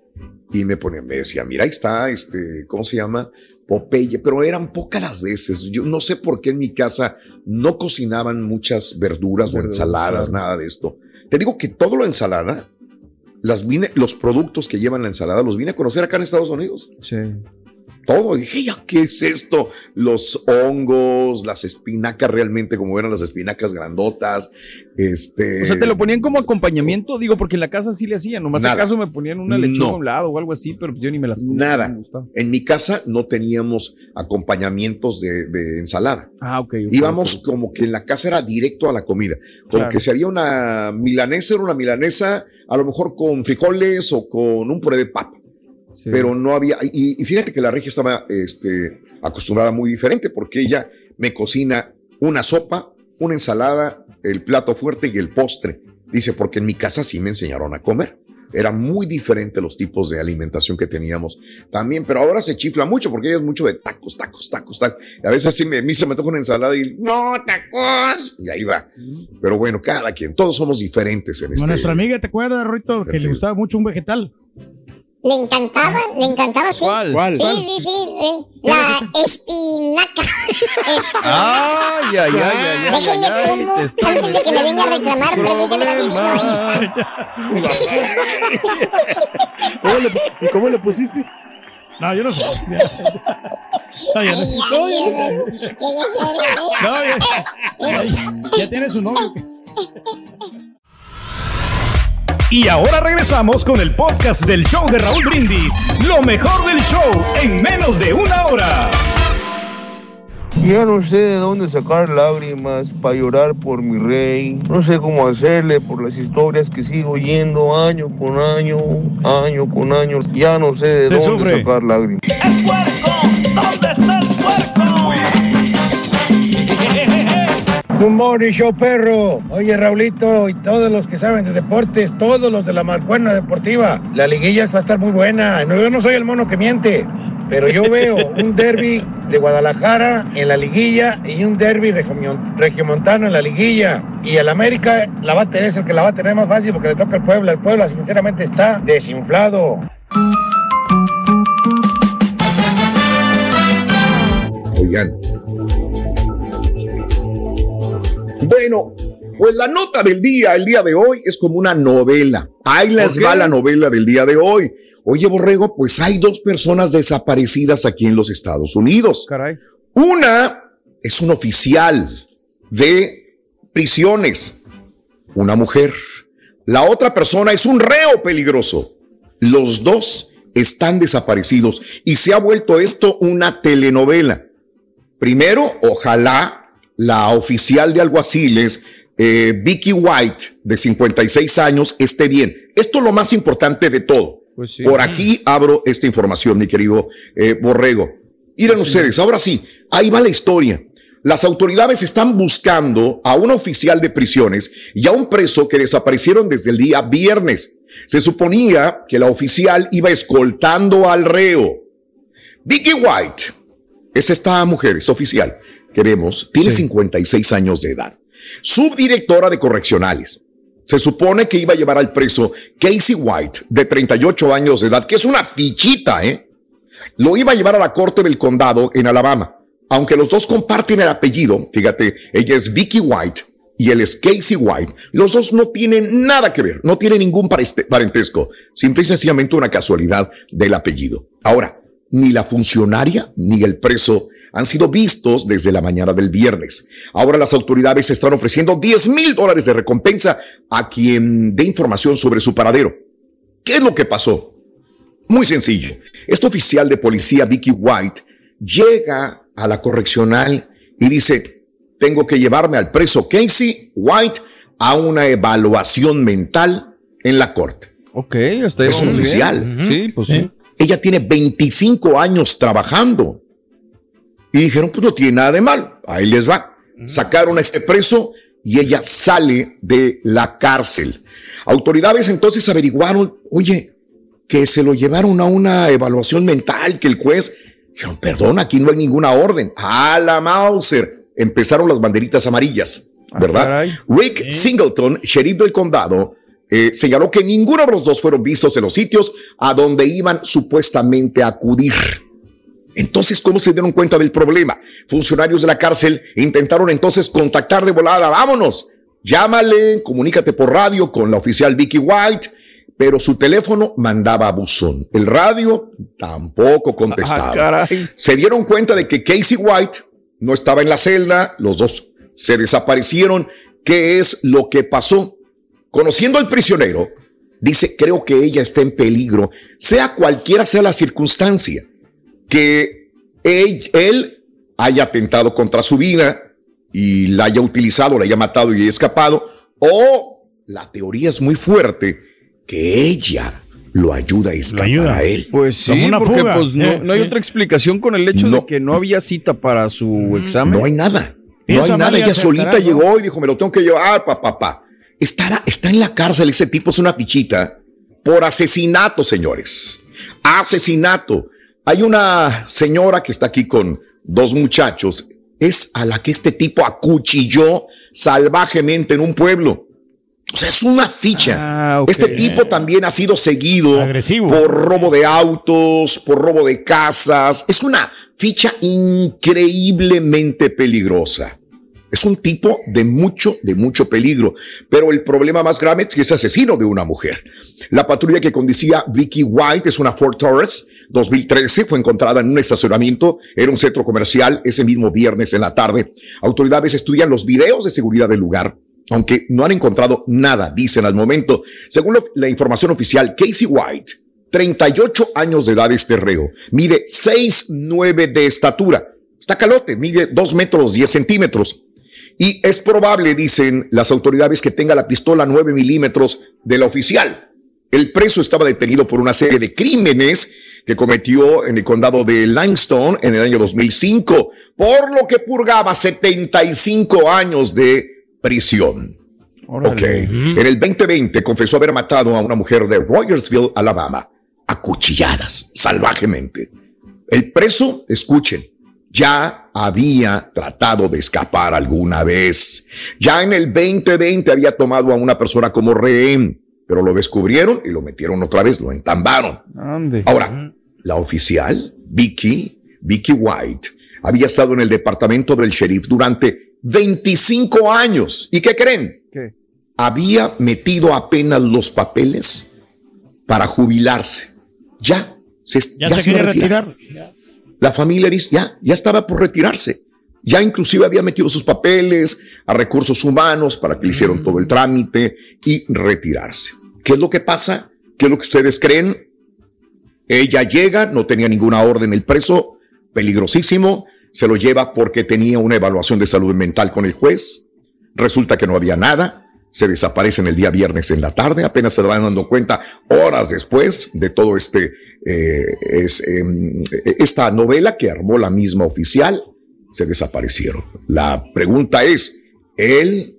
A: Y me ponía, me decía, mira, ahí está, este, ¿cómo se llama? Popeye, pero eran pocas las veces. Yo no sé por qué en mi casa no cocinaban muchas verduras, o
E: Verduras,
A: ensaladas,
E: claro.
A: nada de esto. Te digo que todo lo ensalada, las vine, los productos que llevan la ensalada, los vine a conocer acá en Estados Unidos
C: Sí.
A: Todo. Dije, ya, ¿qué es esto? Los hongos, las espinacas realmente, como eran las espinacas grandotas. Este.
C: O sea, te lo ponían como acompañamiento, digo, porque en la casa sí le hacían. Nomás
A: Nada.
C: acaso me ponían una lechuga
A: No.
C: a un lado o algo así, pero yo ni me las comía,
A: Nada.
C: me.
A: En mi casa no teníamos acompañamientos de, de ensalada.
C: Ah, ok.
A: Íbamos como que en la casa era directo a la comida. Como
C: Claro.
A: que si había una milanesa, era una milanesa, a lo mejor con frijoles o con un puré de papa.
C: Sí.
A: pero no había, y, y fíjate que la regia estaba este, acostumbrada muy diferente porque ella me cocina una sopa, una ensalada, el plato fuerte y el postre. Dice, porque en mi casa sí me enseñaron a comer. Era muy diferente los tipos de alimentación que teníamos también, pero ahora se chifla mucho porque ella es mucho de tacos, tacos, tacos, tacos. Y a veces sí me, a mí se me toca una ensalada y no, tacos. Y ahí va. Pero bueno, cada quien, todos somos diferentes en
B: Como
A: este.
B: nuestra amiga, ¿te acuerdas, Rito? Que le gustaba mucho un vegetal.
D: Le encantaba, le encantaba, sí.
C: ¿Cuál?
E: ¿Cuál?
D: Sí, sí, sí. sí. La espinaca. Este,
C: Ay, ay, ay, ay, ay,
D: Déjenle
C: ay,
D: como, antes de que me venga a reclamar, permíteme esta.
E: ¿Cómo le- ¿Y cómo le pusiste?
B: No, yo no sé. No, ya, no, ya- ya- ya tiene su novio.
M: Y ahora regresamos con el podcast del show de Raúl Brindis. Lo mejor del show en menos de una hora.
K: Ya no sé de dónde sacar lágrimas para llorar por mi rey. No sé cómo hacerle por las historias que sigo oyendo año con año, año con año. Ya no sé de
B: Se
K: dónde
B: sufre.
K: sacar lágrimas.
L: ¿Dónde está
N: Good morning, show perro. Oye, Raulito y todos los que saben de deportes, todos los de la Marcuerna Deportiva, la liguilla va a estar muy buena. No, yo no soy el mono que miente, pero yo veo un derby de Guadalajara en la liguilla y un derby regiomo- regiomontano en la liguilla. Y el América la va a tener, es el que la va a tener más fácil porque le toca al Puebla. El Puebla, sinceramente, está desinflado.
A: Oigan. Bueno, pues la nota del día, el día de hoy, es como una novela. Ahí les va la novela del día de hoy. Oye, Borrego, pues hay dos personas desaparecidas aquí en los Estados Unidos.
C: Caray.
A: Una es un oficial de prisiones, una mujer. La otra persona es un reo peligroso. Los dos están desaparecidos y se ha vuelto esto una telenovela. Primero, ojalá la oficial de alguaciles, eh, Vicky White, de 56 años, esté bien. Esto es lo más importante de todo.
C: Pues sí.
A: Por aquí abro esta información, mi querido eh, Borrego. Miren ustedes, ahora sí, ahí va la historia. Las autoridades están buscando a un oficial de prisiones y a un preso que desaparecieron desde el día viernes. Se suponía que la oficial iba escoltando al reo. Vicky White es esta mujer, es oficial, que vemos, tiene 56 años de edad. Subdirectora de correccionales. Se supone que iba a llevar al preso Casey White, de 38 años de edad, que es una fichita, ¿eh? Lo iba a llevar a la corte del condado en Alabama. Aunque los dos comparten el apellido, fíjate, ella es Vicky White y él es Casey White, los dos no tienen nada que ver, no tienen ningún parentesco, simple y sencillamente una casualidad del apellido. Ahora, ni la funcionaria ni el preso han sido vistos desde la mañana del viernes. Ahora las autoridades están ofreciendo 10 mil dólares de recompensa a quien dé información sobre su paradero. ¿Qué es lo que pasó? Muy sencillo. Este oficial de policía, Vicky White, llega a la correccional y dice, tengo que llevarme al preso Casey White a una evaluación mental en la corte.
C: Ok, está
A: Es un oficial.
C: Sí, pues sí.
A: Ella tiene 25 años trabajando. Y dijeron, pues no tiene nada de mal. Ahí les va. Sacaron a este preso y ella sale de la cárcel. Autoridades entonces averiguaron, oye, que se lo llevaron a una evaluación mental, que el juez dijeron, perdón, aquí no hay ninguna orden. A la Mauser. Empezaron las banderitas amarillas, ¿verdad?
C: caray.
A: Rick Singleton, sheriff del condado, eh, señaló que ninguno de los dos fueron vistos en los sitios a donde iban supuestamente a acudir. Entonces, ¿cómo se dieron cuenta del problema? Funcionarios de la cárcel intentaron entonces contactar de volada, vámonos, llámale, comunícate por radio con la oficial Vicky White, pero su teléfono mandaba a buzón. El radio tampoco contestaba.
C: Ah, caray.
A: Se dieron cuenta de que Casey White no estaba en la celda, los dos se desaparecieron. ¿Qué es lo que pasó? Conociendo al prisionero, dice, creo que ella está en peligro, sea cualquiera sea la circunstancia, que él, él haya atentado contra su vida y la haya utilizado, la haya matado y haya escapado, o la teoría es muy fuerte, que ella lo ayuda a escapar a él.
C: Pues sí,
B: una
C: porque
B: fuga.
C: pues no,
B: Eh,
C: no hay
B: eh.
C: otra explicación con el hecho
A: No.
C: de que no había cita para su examen.
A: No hay nada. No hay nada. Ella solita llegó y dijo, me lo tengo que llevar, papá, papá. Estará, está en la cárcel. Ese tipo es una fichita por asesinato, señores. Asesinato. Hay una señora que está aquí con dos muchachos. Es a la que este tipo acuchilló salvajemente en un pueblo. O sea, es una ficha.
C: Ah.
A: Este tipo también ha sido seguido
B: Agresivo.
A: por robo de autos, por robo de casas. Es una ficha increíblemente peligrosa. Es un tipo de mucho, de mucho peligro. Pero el problema más grave es que es asesino de una mujer. La patrulla que conducía Vicky White es una Ford Taurus 2013. Fue encontrada en un estacionamiento. Era un centro comercial ese mismo viernes en la tarde. Autoridades estudian los videos de seguridad del lugar aunque no han encontrado nada, dicen al momento. Según la información oficial, Casey White, 38 años de edad este reo, mide 6'9 de estatura. Está calote, mide 2 metros 10 centímetros. Y es probable, dicen las autoridades, que tenga la pistola 9 milímetros de la oficial. El preso estaba detenido por una serie de crímenes que cometió en el condado de Limestone en el año 2005, por lo que purgaba 75 años de prisión. Ok. En el 2020 confesó haber matado a una mujer de Rogersville, Alabama, a cuchilladas, salvajemente. El preso, escuchen, ya había tratado de escapar alguna vez. Ya en el 2020 había tomado a una persona como rehén, pero lo descubrieron y lo metieron otra vez, lo entambaron. Ahora, la oficial, Vicky, Vicky White, había estado en el departamento del sheriff durante 25 años. ¿Y qué creen?
C: ¿Qué?
A: Había metido apenas los papeles para jubilarse. Ya, se,
B: Ya,
A: ya
B: se
A: se iba a
B: quiere
A: retirar.
B: retirar.
A: La familia dice, ya, ya estaba por retirarse. Ya inclusive había metido sus papeles a recursos humanos para que le hicieron todo el trámite y retirarse. ¿Qué es lo que pasa? ¿Qué es lo que ustedes creen? Ella llega, no tenía ninguna orden el preso, peligrosísimo, se lo lleva porque tenía una evaluación de salud mental con el juez. Resulta que no había nada, se desaparecen el día viernes en la tarde, apenas se van dando cuenta horas después de todo este, eh, em, esta novela que armó la misma oficial, se desaparecieron. La pregunta es, ¿él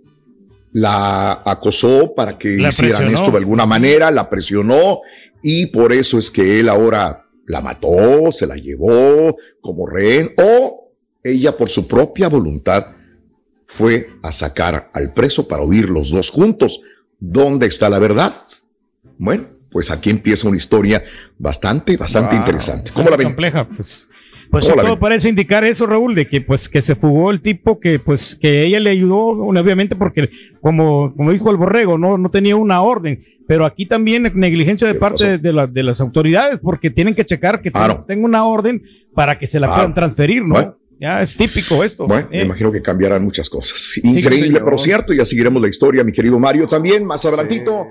A: la acosó para que
B: La
A: hicieran
B: presionó.
A: esto de alguna manera, la presionó y por eso es que él ahora la mató, se la llevó como rehén o ella por su propia voluntad fue a sacar al preso para huir los dos juntos. ¿Dónde está la verdad? Bueno, pues aquí empieza una historia bastante, bastante
B: Wow.
A: interesante. ¿Cómo la ven?
B: Compleja, pues. Pues
A: ¿Cómo la
B: todo parece indicar eso, Raúl, de que pues que se fugó el tipo que pues que ella le ayudó, obviamente porque como, como dijo el borrego, no, no tenía una orden, pero aquí también negligencia de parte de, de la- de las autoridades porque tienen que checar que
A: Claro.
B: tenga una orden para que se la
A: Claro.
B: puedan transferir, ¿no?
A: Bueno.
B: Ya es típico esto.
A: Bueno, me
B: Eh,
A: imagino que cambiarán muchas cosas. Increíble,
B: señor.
A: pero cierto. Ya seguiremos la historia, mi querido Mario, también más adelantito.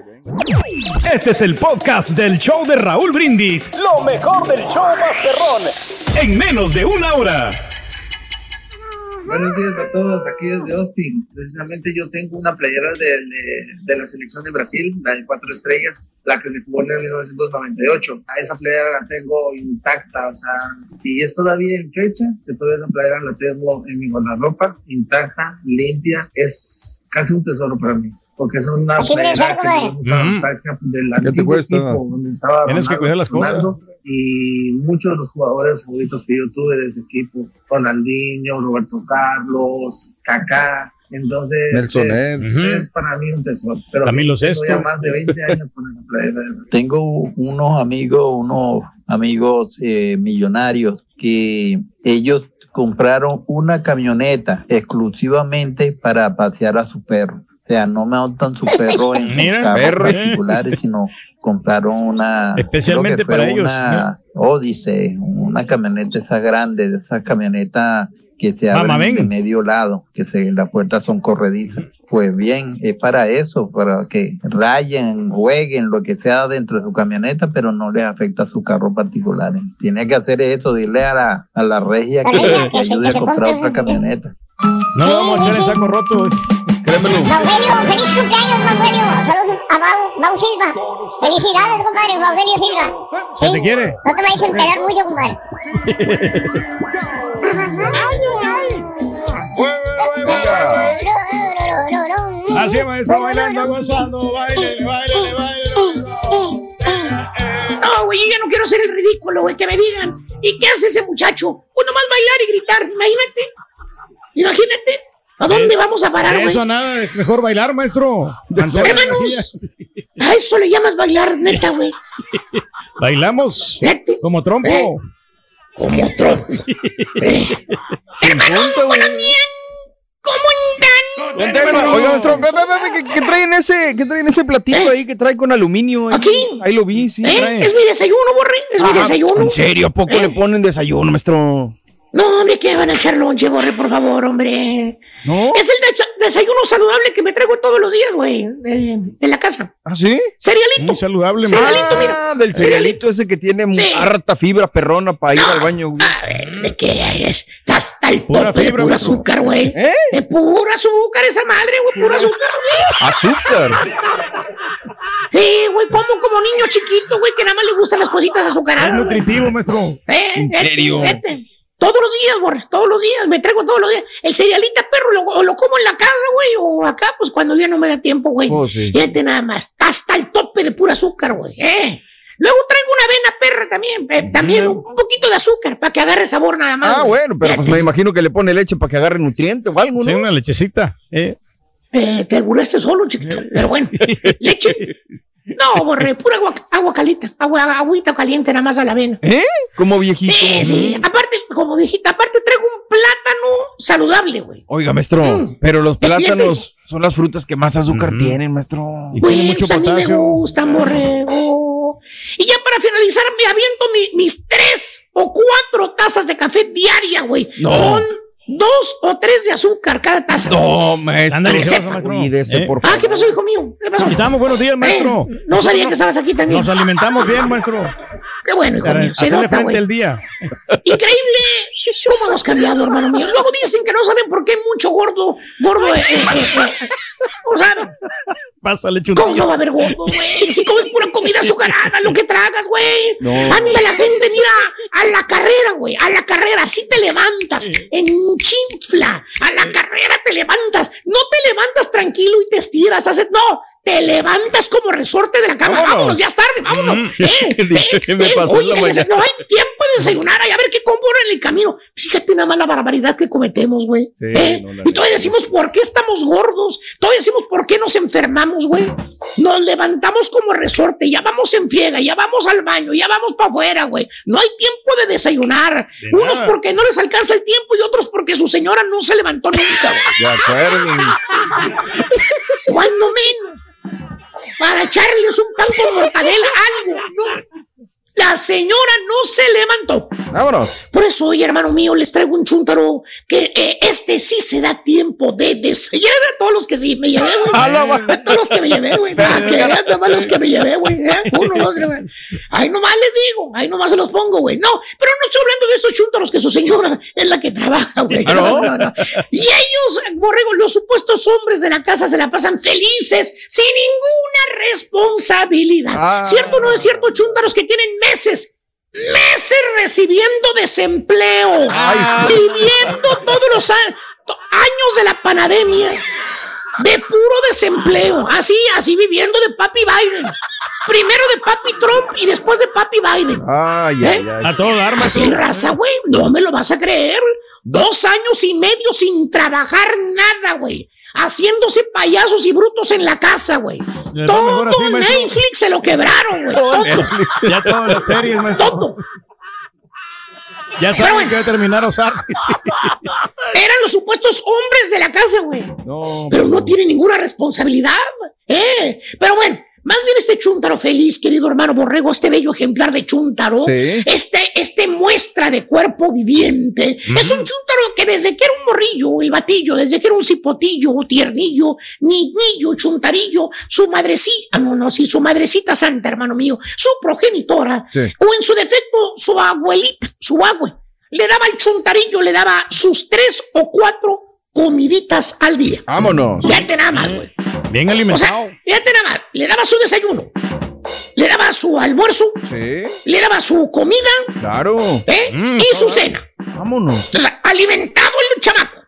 O: Este es el podcast del show de Raúl Brindis. Lo mejor del show Masterrón. En menos de una hora.
P: Buenos días a todos, aquí desde Austin. Precisamente yo tengo una playera de, de- la selección de Brasil, la de cuatro estrellas, la que se jugó en el 1998. A esa playera la tengo intacta, o sea, y es todavía en fecha. De toda esa playera la tengo en mi guardarropa, intacta, limpia. Es casi un tesoro para mí. Porque es una
D: Así debe
P: playera
D: ser,
P: que me dio
D: comadre.
P: mucha
B: Ujú.
P: nostalgia del
C: ¿Qué te cuesta?
P: equipo donde estaba
B: Tienes que
P: Ronaldo
B: cuidar las cosas.
P: y muchos de los jugadores favoritos que yo tuve de ese equipo, Ronaldinho, Roberto Carlos, Kaká, entonces
C: Nelson
P: es,
C: Ed.
P: es para mí un tesoro. Pero
B: Camilo
P: sí, ya más de 20 años con playera.
Q: Tengo unos amigos, unos amigos eh, millonarios que ellos compraron una camioneta exclusivamente para pasear a su perro. O sea, no montan su perro en
B: Mira,
Q: carros
B: perro.
Q: particulares, sino compraron una
B: Especialmente para ellos,
Q: Una Odyssey, una camioneta esa grande, de esa camioneta que se abre de medio lado, que se, las puertas son corredizas. Pues bien, es para eso, para que rayen, jueguen, lo que sea dentro de su camioneta, pero no les afecta a su carro particular. Tiene que hacer eso, dile a la, a la regia que, que ayude a comprar otra camioneta.
B: No le vamos a
D: Sí,
B: echar
D: sí,
B: el
D: sí.
B: saco roto.
D: Baudelio, feliz cumpleaños. Saludos a Bau, Bau Silva. Felicidades, compadre, Baudelio Silva.
B: ¿Se te quiere?
D: No te vayas a enterar mucho, compadre.
B: Así maestro, bailando, gozando, baile, baile, baile.
F: No, güey, yo ya no quiero hacer el ridículo, güey, que me digan. ¿Y qué hace ese muchacho? Pues nomás bailar y gritar, imagínate. Imagínate. ¿A dónde vamos a parar, güey?
B: eso a nada, es mejor bailar, maestro. Antonio
F: Hermanos, a eso le llamas bailar, neta, güey.
B: Bailamos como trompo.
F: Eh. Como trompo.
C: punto, güey. Buen tema. Oiga, maestro, ve, ve, ve, ve, ¿qué, qué traen ese, qué traen ese platito ahí que trae con aluminio? Ahí,
F: ¿Aquí?
C: Ahí lo vi, sí.
F: ¿Eh?
C: trae.
F: Es mi desayuno, borre. Es mi desayuno.
C: ¿En serio? ¿A poco
F: Eh.
C: le ponen desayuno, maestro?
F: No, hombre, que van a echar lonche, Borre, por favor, hombre.
C: ¿No?
F: Es el de- desayuno saludable que me traigo todos los días, güey, de, de la casa.
C: ¿Ah, sí?
F: Cerealito.
B: Muy saludable,
F: Cerealito,
C: Ah,
F: mira.
C: del cerealito ese que tiene
F: Sí.
C: harta fibra perrona para ir al baño, güey.
F: A ver, ¿de qué es? Está hasta el
B: Pura
F: tope de
B: fibra,
F: pura azúcar, güey.
C: ¿Eh?
F: De pura azúcar esa madre, güey, pura azúcar, güey.
C: Azúcar.
F: Sí, güey, como como niño chiquito, güey, que nada más le gustan las cositas
B: Es
F: azucaradas. güey.
B: nutritivo, maestro.
F: Eh,
C: ¿En serio?
F: vete. Todos los días, borre, todos los días, me traigo todos los días. El cerealita, perro, lo, o lo como en la casa, güey, o acá, pues cuando ya no me da tiempo, güey.
C: Oh, sí.
F: Fíjate nada más, hasta el tope de pura azúcar, güey, eh. Luego traigo una avena perra también, eh, también un, un poquito de azúcar para que agarre sabor nada más.
C: Ah,
F: güey.
C: bueno, pero pues me imagino que le pone leche para que agarre nutriente o algo,
B: Sí,
C: ¿no?
B: una lechecita. Eh.
F: Eh, te alburaste solo, chiquito. Pero bueno, leche. No, borré, pura agua, agua caliente, agua, agüita caliente nada más a la avena.
C: ¿Eh? Como viejito.
F: Sí, sí. Aparte, como viejita, aparte traigo un plátano saludable, güey.
C: Oiga, maestro,
F: Mm.
C: pero los plátanos son las frutas que más azúcar tienen, maestro.
B: Y tiene
F: Güey,
B: mucho
F: pues a mí me
B: potasio.
F: gustan, borrego. Y ya para finalizar, me aviento mi- mis tres o cuatro tazas de café diaria, güey.
C: No.
F: Con dos o tres de azúcar cada taza.
C: No, maestro.
B: Ándale,
F: que
B: ¿qué
F: sepa,
B: pasó, maestro?
C: Cuídese,
B: Eh.
C: por
F: Ah,
C: favor.
F: ¿qué pasó, hijo mío? ¿Qué pasó?
B: Estamos buenos días, maestro.
F: Eh, no sabía que estabas aquí también.
B: Nos alimentamos bien, maestro.
F: Qué bueno, hijo mío. Se nota,
B: frente día.
F: Increíble cómo hemos cambiado, hermano mío. Luego dicen que no saben por qué hay mucho gordo, gordo, eh, eh, eh, eh. No saben.
B: Pásale,
F: ¿Cómo no va a haber gordo, güey? Si comes pura comida azucarada, lo que tragas, güey.
C: No.
F: Anda la gente, mira, a la carrera, güey. A la carrera, así te levantas. En chinfla. A la carrera te levantas. No te levantas tranquilo y te estiras. Haces, no. Te levantas como resorte de la cama.
C: Vámonos.
F: Vámonos, ya es tarde, vámonos. Eh, eh,
C: ¿Qué me
F: eh,
C: pasó en
F: oye,
C: la mañana?
F: no hay tiempo de desayunar. Ay, a ver qué compro en el camino. Fíjate nada más la barbaridad que cometemos, güey.
C: Sí, no, la
F: y todavía decimos por qué estamos gordos. Todavía decimos por qué nos enfermamos, güey. Nos levantamos como resorte. Ya vamos en friega, ya vamos al baño, ya vamos para afuera, güey. No hay tiempo de desayunar.
B: De
F: Unos
B: nada.
F: porque no les alcanza el tiempo y otros porque su señora no se levantó nunca, güey.
C: De acuerdo.
F: Cuando menos. Para echarles un pan con mortadela, algo. La señora no se levantó.
C: Vámonos.
F: Por eso hoy, hermano mío, les traigo un chúntaro que eh, este sí se da tiempo de desayunar a todos los que sí me llevé, güey.
C: A
F: A todos los que me llevé, güey. Para que los que me llevé, güey. ¿eh? Uno, dos, tres. Ahí nomás les digo, ahí nomás se los pongo, güey. No, pero no estoy hablando de estos chúntaros que su señora es la que trabaja, güey.
C: ¿Ah, no?
F: No, no. Y ellos, borrego, los supuestos hombres de la casa se la pasan felices, sin ninguna responsabilidad.
C: Ah.
F: ¿Cierto o no es cierto, chúntaros que tienen meses? Meses recibiendo desempleo,
C: Ay,
F: viviendo todos los años de la pandemia, de puro desempleo, así, así viviendo de papi Biden. Primero de papi Trump y después de papi Biden.
C: Ay,
F: ¿Eh?
C: ay, ay.
B: A todo dar,
F: Así raza, güey. No me lo vas a creer. Dos años y medio sin trabajar nada, güey. Haciéndose payasos y brutos en la casa, güey. Todo
B: maestro.
F: Netflix se lo quebraron, güey. Todo,
B: Ya todas las series, maestro.
F: todo.
B: Ya saben
F: bueno.
B: que va a terminar a usar.
F: Eran los supuestos hombres de la casa, güey.
C: No.
F: Pero no tiene ninguna responsabilidad, ¿eh? Pero bueno, más bien este chúntaro feliz, querido hermano Borrego, este bello ejemplar de chúntaro,
C: Sí.
F: este, este muestra de cuerpo viviente, es un chúntaro que desde que era un morrillo, el batillo, desde que era un cipotillo, tiernillo, niñillo, chuntarillo, su madrecita, no, no, sí, su madrecita santa, hermano mío, su progenitora,
C: Sí.
F: o en su defecto, su abuelita, su abue, le daba el chuntarillo, le daba sus tres o cuatro comiditas al día.
C: Vámonos.
F: Fíjate nada más, güey.
B: Bien
F: O
B: alimentado.
F: sea, fíjate nada más. Le daba su desayuno, le daba su almuerzo,
C: Sí,
F: le daba su comida,
C: claro.
F: ¿eh?
B: Mm,
F: y su cena.
C: Vámonos.
F: O sea, alimentado el chamaco.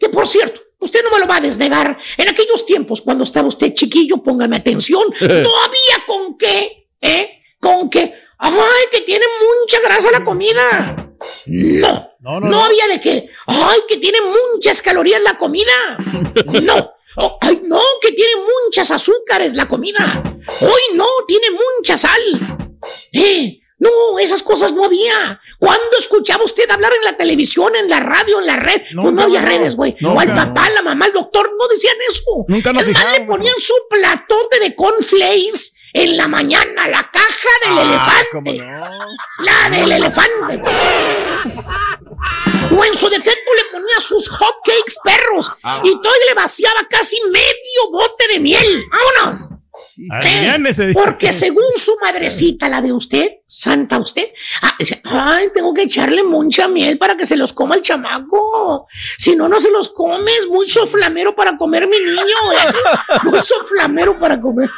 F: Que por cierto, usted no me lo va a desnegar. En aquellos tiempos, cuando estaba usted chiquillo, póngame atención, no había con qué, ¿eh? Con qué. Ay, que tiene mucha grasa la comida. No.
B: No,
F: No,
B: no, no.
F: había de que, ay, que tiene muchas calorías la comida. No. Oh, ay, no, que tiene muchas azúcares la comida. Hoy no, tiene mucha sal. Eh, no, esas cosas no había. ¿Cuándo escuchaba usted hablar en la televisión, en la radio, en la red? pues
B: Nunca,
F: no había
B: no.
F: redes, güey. O al papá, la mamá, el doctor, no decían eso.
B: Nunca nos
F: es más, le ponían su platote de cornflakes en la mañana, la caja del
C: Ah,
F: elefante.
C: no.
F: La del elefante. O en su defecto le ponía sus hot cakes perros. Y todavía le vaciaba casi medio bote de miel. ¡Vámonos! Eh,
B: dice.
F: porque según su madrecita, la de usted, santa usted, ah, ay, tengo que echarle mucha miel para que se los coma el chamaco. Si no, no se los come, es muy soflamero para comer mi niño, ¿eh? Muy soflamero para comer.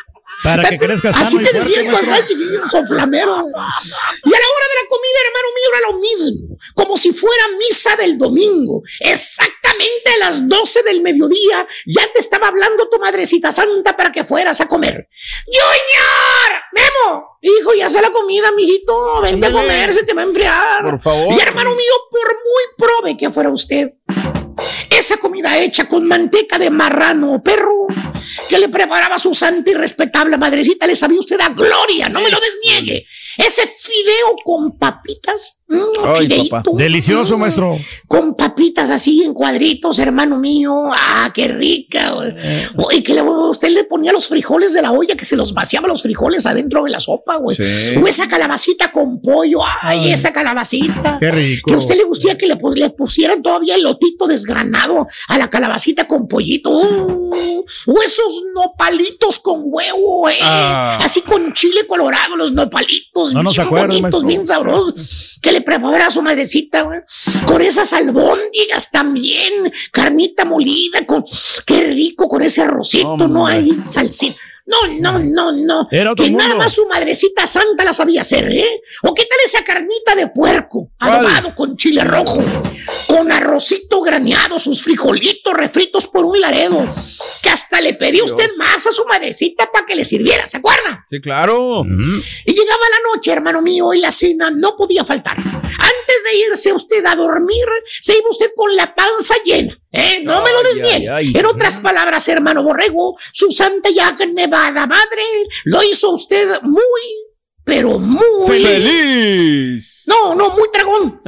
B: Para que crezca
F: Así te cuando
B: maestro.
F: era chiquillo, soflamero. Y a la hora de la comida, hermano mío, era lo mismo. Como si fuera misa del domingo. Exactamente a las 12 del mediodía, ya te estaba hablando tu madrecita santa para que fueras a comer. ¡Junior! ¡Memo! Hijo, ya está la comida, mijito. Vente a comer, se te va a enfriar.
C: Por favor.
F: Y hermano mío, por muy prove que fuera usted, esa comida hecha con manteca de marrano o perro que le preparaba su santa y respetable madrecita, le sabía usted a gloria, no me lo desniegue. Ese fideo con papitas,
B: Ay, papá. Delicioso, maestro.
F: Con papitas así en cuadritos, hermano mío. Ah, qué rica. güey. Y que le- usted le ponía los frijoles de la olla, que se los vaciaba los frijoles adentro de la sopa, güey.
B: Sí.
F: O esa calabacita con pollo. Ay,
B: Ay.
F: esa calabacita.
B: Qué rico.
F: Que a usted le gustía que le, pu- le pusieran todavía el lotito desgranado a la calabacita con pollito. Uh, o esos nopalitos con huevo, eh.
B: Ah.
F: Así con chile colorado, los nopalitos.
B: No nos
F: bien
B: acuerda,
F: bonitos,
B: maestro.
F: bien sabrosos. Que le preparara a su madrecita, güey. Con esas albóndigas también. Carnita molida, con. Qué rico con ese arrocito, ¿no? Hay salsita. No, no, no, no.
B: Era otro
F: que nada más su madrecita santa la sabía hacer, ¿eh? ¿O qué tal esa carnita de puerco adobado con chile rojo? Con arrocito graneado, sus frijolitos refritos por un laredo. Que hasta le pedí a usted más a su madrecita para que le sirviera, ¿se acuerda?
C: Sí, claro.
F: Y llegaba la noche, hermano mío, y la cena no podía faltar. Antes de irse usted a dormir, se iba usted con la panza llena. ¿eh? No me lo desniegue. En otras palabras, hermano Borrego, su santa ya nevada madre lo hizo usted muy, pero muy
C: ¡Feliz!
F: No, no, muy tragón.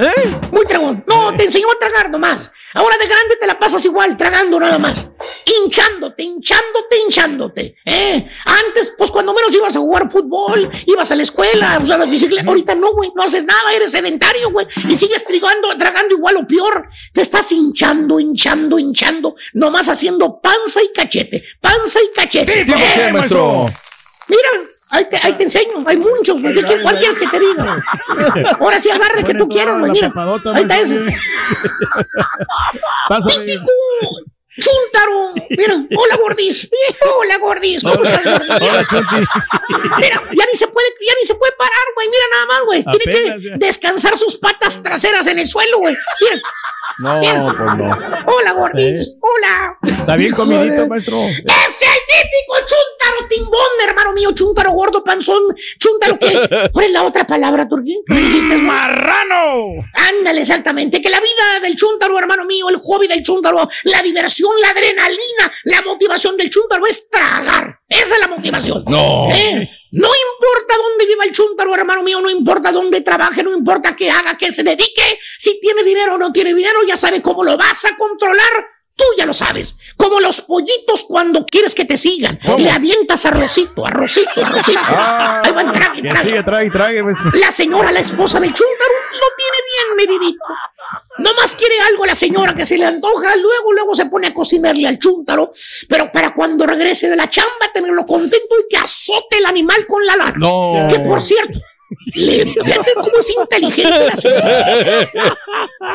F: Muy tragón. No, te enseñó a tragar nomás. Ahora de grande te la pasas igual, tragando nada más. Hinchándote, hinchándote, hinchándote. ¿eh? Antes, pues cuando menos ibas a jugar fútbol, ibas a la escuela, usabas bicicleta. Ahorita no, güey, no haces nada, eres sedentario, güey. Y sigues tragando, tragando igual o peor. Te estás hinchando, hinchando, hinchando. Nomás haciendo panza y cachete. Panza y cachete.
C: ¿Tipo qué,
F: Eh? Mira, ahí te, ahí te enseño. Hay muchos, güey. ¿Qué- ¿Cuál quieres que te diga? Ahora sí agarre el que tú quieras, güey. Mira, ahí está ese.
B: Pásame.
F: Típico chúntaro. Mira, hola gordis. Hola gordis. ¿Cómo estás, gordis?
B: Hola.
F: Mira, ya ni se puede, ya ni se puede parar, güey. Mira nada más, güey. Tiene
B: Apenas,
F: que descansar sus patas traseras en el suelo, güey. Mira.
C: No, pues no.
F: Hola, gordis. Hola.
B: Está bien comidito, maestro.
F: Es el típico chúntaro timbón, hermano mío, chúntaro gordo, panzón, chúntaro que. ¿Cuál es la otra palabra, Turquín? ¿Qué?
B: ¡Marrano!
F: Ándale, exactamente. Que la vida del chúntaro, hermano mío, el hobby del chúntaro, la diversión, la adrenalina, la motivación del chúntaro es tragar. Esa es la motivación.
C: No.
F: ¿Eh? No importa dónde viva el chúntaro, hermano mío, no importa dónde trabaje, no importa qué haga, qué se dedique, si tiene dinero o no tiene dinero, ya sabe cómo lo vas a controlar. Tú ya lo sabes. Como los pollitos cuando quieres que te sigan. Le avientas arrocito, arrocito, arrocito.
B: Ah,
F: Ahí van, trague, trague.
B: sigue, trague, trague, maestro.
F: La señora, la esposa del chúntaro, lo tiene bien medidito. No más quiere algo la señora que se le antoja, luego, luego se pone a cocinarle al chúntaro, pero para cuando regrese de la chamba, tenerlo contento y que azote el animal con la lana.
C: No.
F: Que por cierto, le, cómo es inteligente la señora.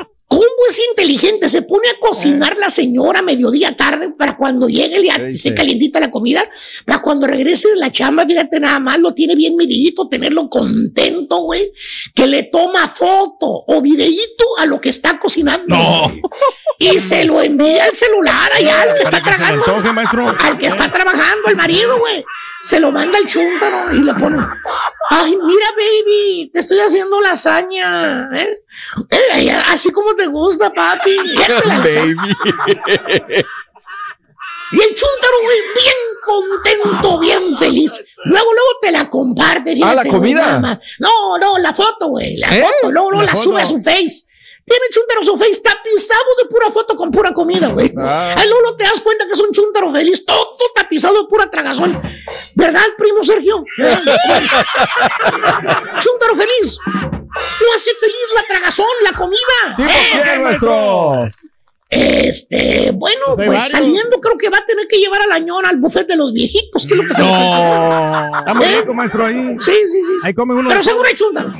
F: ¿Cómo es inteligente? Se pone a cocinar la señora mediodía tarde para cuando llegue
C: Sí,
F: esté
C: sí.
F: calientita la comida, para cuando regrese de la chamba, fíjate nada más, lo tiene bien medidito, tenerlo contento, güey, que le toma foto o videíto a lo que está cocinando.
C: No.
F: Y se lo envía al celular allá al que está
B: que antoje, maestro.
F: Al que está trabajando, el marido, güey. Se lo manda el chúntaro y le pone, ay, mira, baby, te estoy haciendo lasaña, ¿eh? Eh, así como te gusta, papi.
C: Baby.
F: Y el chúntaro, güey, bien contento, bien feliz. Luego, luego te la comparte. fíjate,
C: Ah, ¿la comida?
F: No, no, la foto, güey. La
C: ¿Eh?
F: foto. Luego, luego
B: La
F: sube a su face. Tiene chúntaro su face tapizado de pura foto con pura comida, güey.
C: Ah.
F: Ahí luego te das cuenta que es un chúntaro feliz, todo tapizado de pura tragazón. ¿Verdad, primo Sergio? Chúntaro feliz. Lo hace feliz la tragazón, la comida.
C: Sí,
F: ¿Eh?
C: ¿por qué, maestro.
F: Este, bueno,
B: Pues
F: pues
B: varios.
F: saliendo creo que va a tener que llevar a la ñora al buffet de los viejitos, que es lo que se le falta.
B: Está muy
F: ¿Eh?
B: rico, maestro, ahí.
F: Sí, sí, sí.
B: Ahí come uno.
F: Pero seguro hay chúndalo.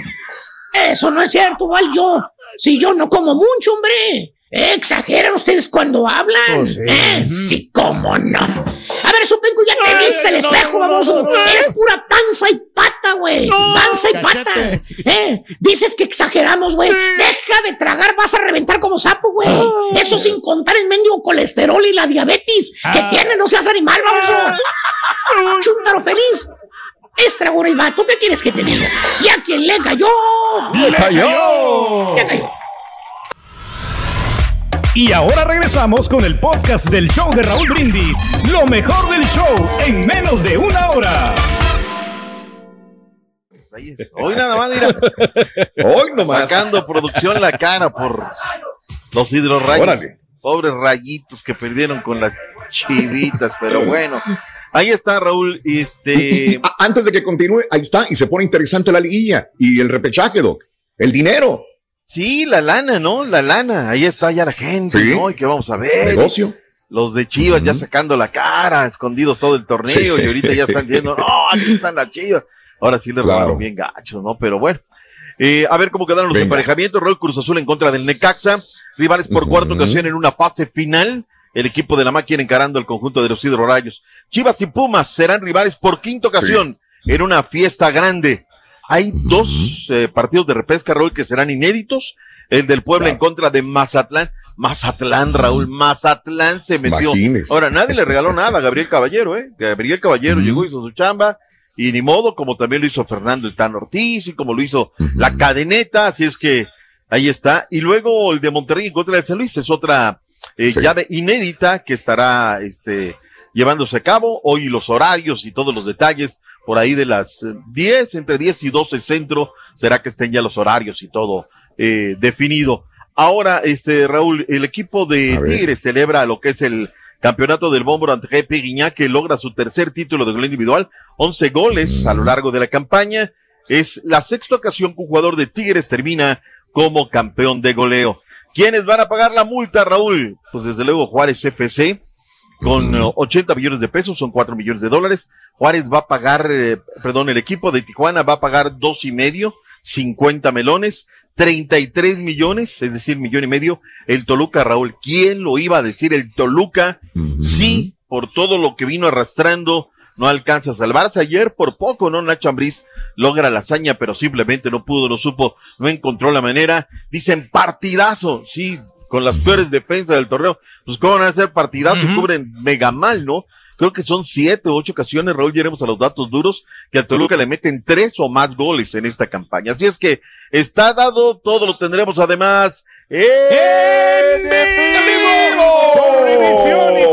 F: Eso no es cierto, igual yo. Si yo no como mucho, hombre. Eh, Exageran ustedes cuando hablan.
B: Sí.
F: Eh, sí, cómo no. A ver, Supenco, ya te viste el espejo, baboso. Eres pura panza y pata, güey. panza y patas. Eh, dices que exageramos, güey. Deja de tragar, vas a reventar como sapo, güey. Eso sin contar el mendigo colesterol y la diabetes que
B: Ah.
F: tiene, no seas animal, baboso. Chúntaro feliz. Estragón el vato, ¿qué quieres que te diga? Y a quien le cayó.
C: ¡Le cayó!
F: Le cayó.
O: Y ahora regresamos con el podcast del show de Raúl Brindis. Lo mejor del show en menos de una hora.
R: Ahí es. Hoy nada más, mira.
A: Hoy nomás.
R: Sacando producción la cara por los hidrorrayos.
A: Órale.
R: Pobres rayitos que perdieron con las chivitas, pero bueno. Ahí está, Raúl.
A: Y- y-
R: Este.
A: antes de que continúe, ahí está, y se pone interesante la liguilla y el repechaje, Doc. El dinero,
R: Sí, la lana, ¿no? La lana. Ahí está ya la gente,
A: Sí.
R: ¿no? Y que vamos a ver.
A: negocio.
R: Los de Chivas ya sacando la cara, escondidos todo el torneo,
A: Sí.
R: y ahorita ya están diciendo, no, aquí están las Chivas. Ahora sí les
A: Claro.
R: robaron bien gacho, ¿no? Pero bueno. Eh, a ver cómo quedaron los
A: Venga.
R: emparejamientos. Raúl Cruz Azul en contra del Necaxa. Rivales por
A: Ujú.
R: cuarta ocasión en una fase final. El equipo de la máquina encarando el conjunto de los hidrorayos. Chivas y Pumas serán rivales por quinta ocasión en una fiesta grande. Hay dos eh, partidos de repesca, Raúl, que serán inéditos. El del Puebla
A: Claro.
R: en contra de Mazatlán. Mazatlán, Raúl, Mazatlán se metió.
A: Imagínese.
R: Ahora, nadie le regaló nada a Gabriel Caballero, ¿eh? Gabriel Caballero llegó, hizo su chamba, y ni modo, como también lo hizo Fernando el Tan Ortiz, y como lo hizo la cadeneta, así es que ahí está. Y luego el de Monterrey en contra de San Luis es otra eh,
A: Sí.
R: llave inédita que estará este, llevándose a cabo. Hoy los horarios y todos los detalles por ahí de las eh, 10, entre 10 y 12 centro, será que estén ya los horarios y todo eh, definido. Ahora, este, Raúl, el equipo de. Tigres celebra lo que es el campeonato del Bombo ante GP Guiñac, que logra su tercer título de gol individual, 11 goles a lo largo de la campaña. Es la sexta ocasión que un jugador de Tigres termina como campeón de goleo. ¿Quiénes van a pagar la multa, Raúl? Pues desde luego Juárez FC con eh, 80 millones de pesos, son 4 millones de dólares. Juárez va a pagar, eh, perdón, el equipo de Tijuana va a pagar dos y medio, 50 melones, 33 millones, es decir, millón y medio. El Toluca, Raúl, ¿quién lo iba a decir? El Toluca, sí, por todo lo que vino arrastrando, no alcanza a salvarse. Ayer por poco, ¿no? Nacho Ambriz logra la hazaña, pero simplemente no pudo, no supo, no encontró la manera. Dicen partidazo, sí, con las peores defensas del torneo. Pues cómo van a hacer partidazo y
B: Ujú.
R: cubren mega mal, ¿no? Creo que son siete o ocho ocasiones, Raúl, llegaremos a los datos duros, que al Toluca le meten tres o más goles en esta campaña. Así es que está dado, todo lo tendremos además en vivo.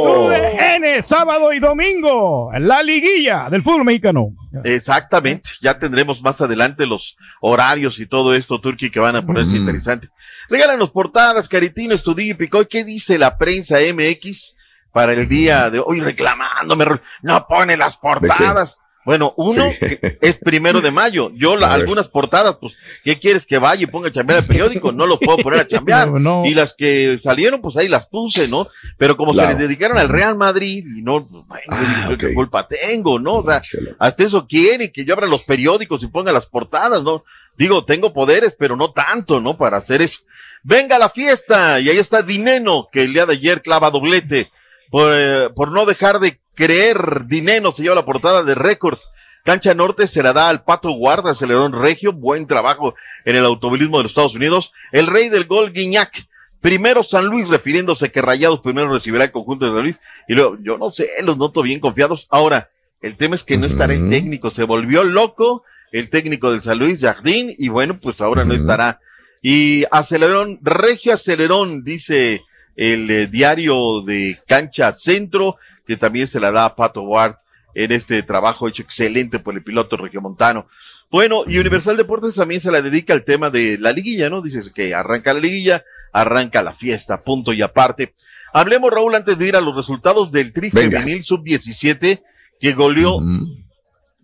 B: Por TUDN, sábado y domingo, la liguilla del fútbol mexicano.
R: Exactamente, ya tendremos más adelante los horarios y todo esto, Turki, que van a ponerse
A: Ujú.
R: interesante. Regálanos portadas, Caritino, Estudillo y Picoy. ¿Qué dice la prensa MX para el día de hoy reclamándome? No pone las portadas. Bueno, uno
A: Sí.
R: que es primero de mayo. Yo la- algunas portadas, pues, ¿qué quieres que vaya y ponga a chambear el periódico? No los puedo poner a chambear.
B: No, no.
R: Y las que salieron, pues ahí las puse, ¿no? Pero como
A: Claro.
R: se les dedicaron al Real Madrid, y no, pues, bueno,
A: Ah,
R: yo ¿qué culpa tengo, no? O sea, hasta eso quiere que yo abra los periódicos y ponga las portadas, ¿no? Digo, tengo poderes, pero no tanto, ¿no? Para hacer eso. Venga la fiesta, y ahí está Dineno, que el día de ayer clava doblete. Por, eh, por no dejar de creer, Dineno se lleva la portada de récords. Cancha Norte se la da al Pato Guarda, acelerón Regio, buen trabajo en el automovilismo de los Estados Unidos. El rey del gol, Guiñac. Primero San Luis, refiriéndose que Rayados primero recibirá el conjunto de San Luis. Y luego, yo no sé, los noto bien confiados. Ahora, el tema es que no estará el técnico, se volvió loco el técnico de San Luis, Jardín, y bueno, pues ahora no estará. Y acelerón, Regio Acelerón, dice el eh, diario de Cancha Centro, que también se la da a Pato Ward en este trabajo hecho excelente por el piloto regiomontano. Bueno, y Universal Deportes también se la dedica al tema de la liguilla, ¿no? Dices que arranca la liguilla, arranca la fiesta, punto y aparte. Hablemos, Raúl, antes de ir a los resultados del Tri
A: Venga.
R: Femenil Sub-17, que goleó,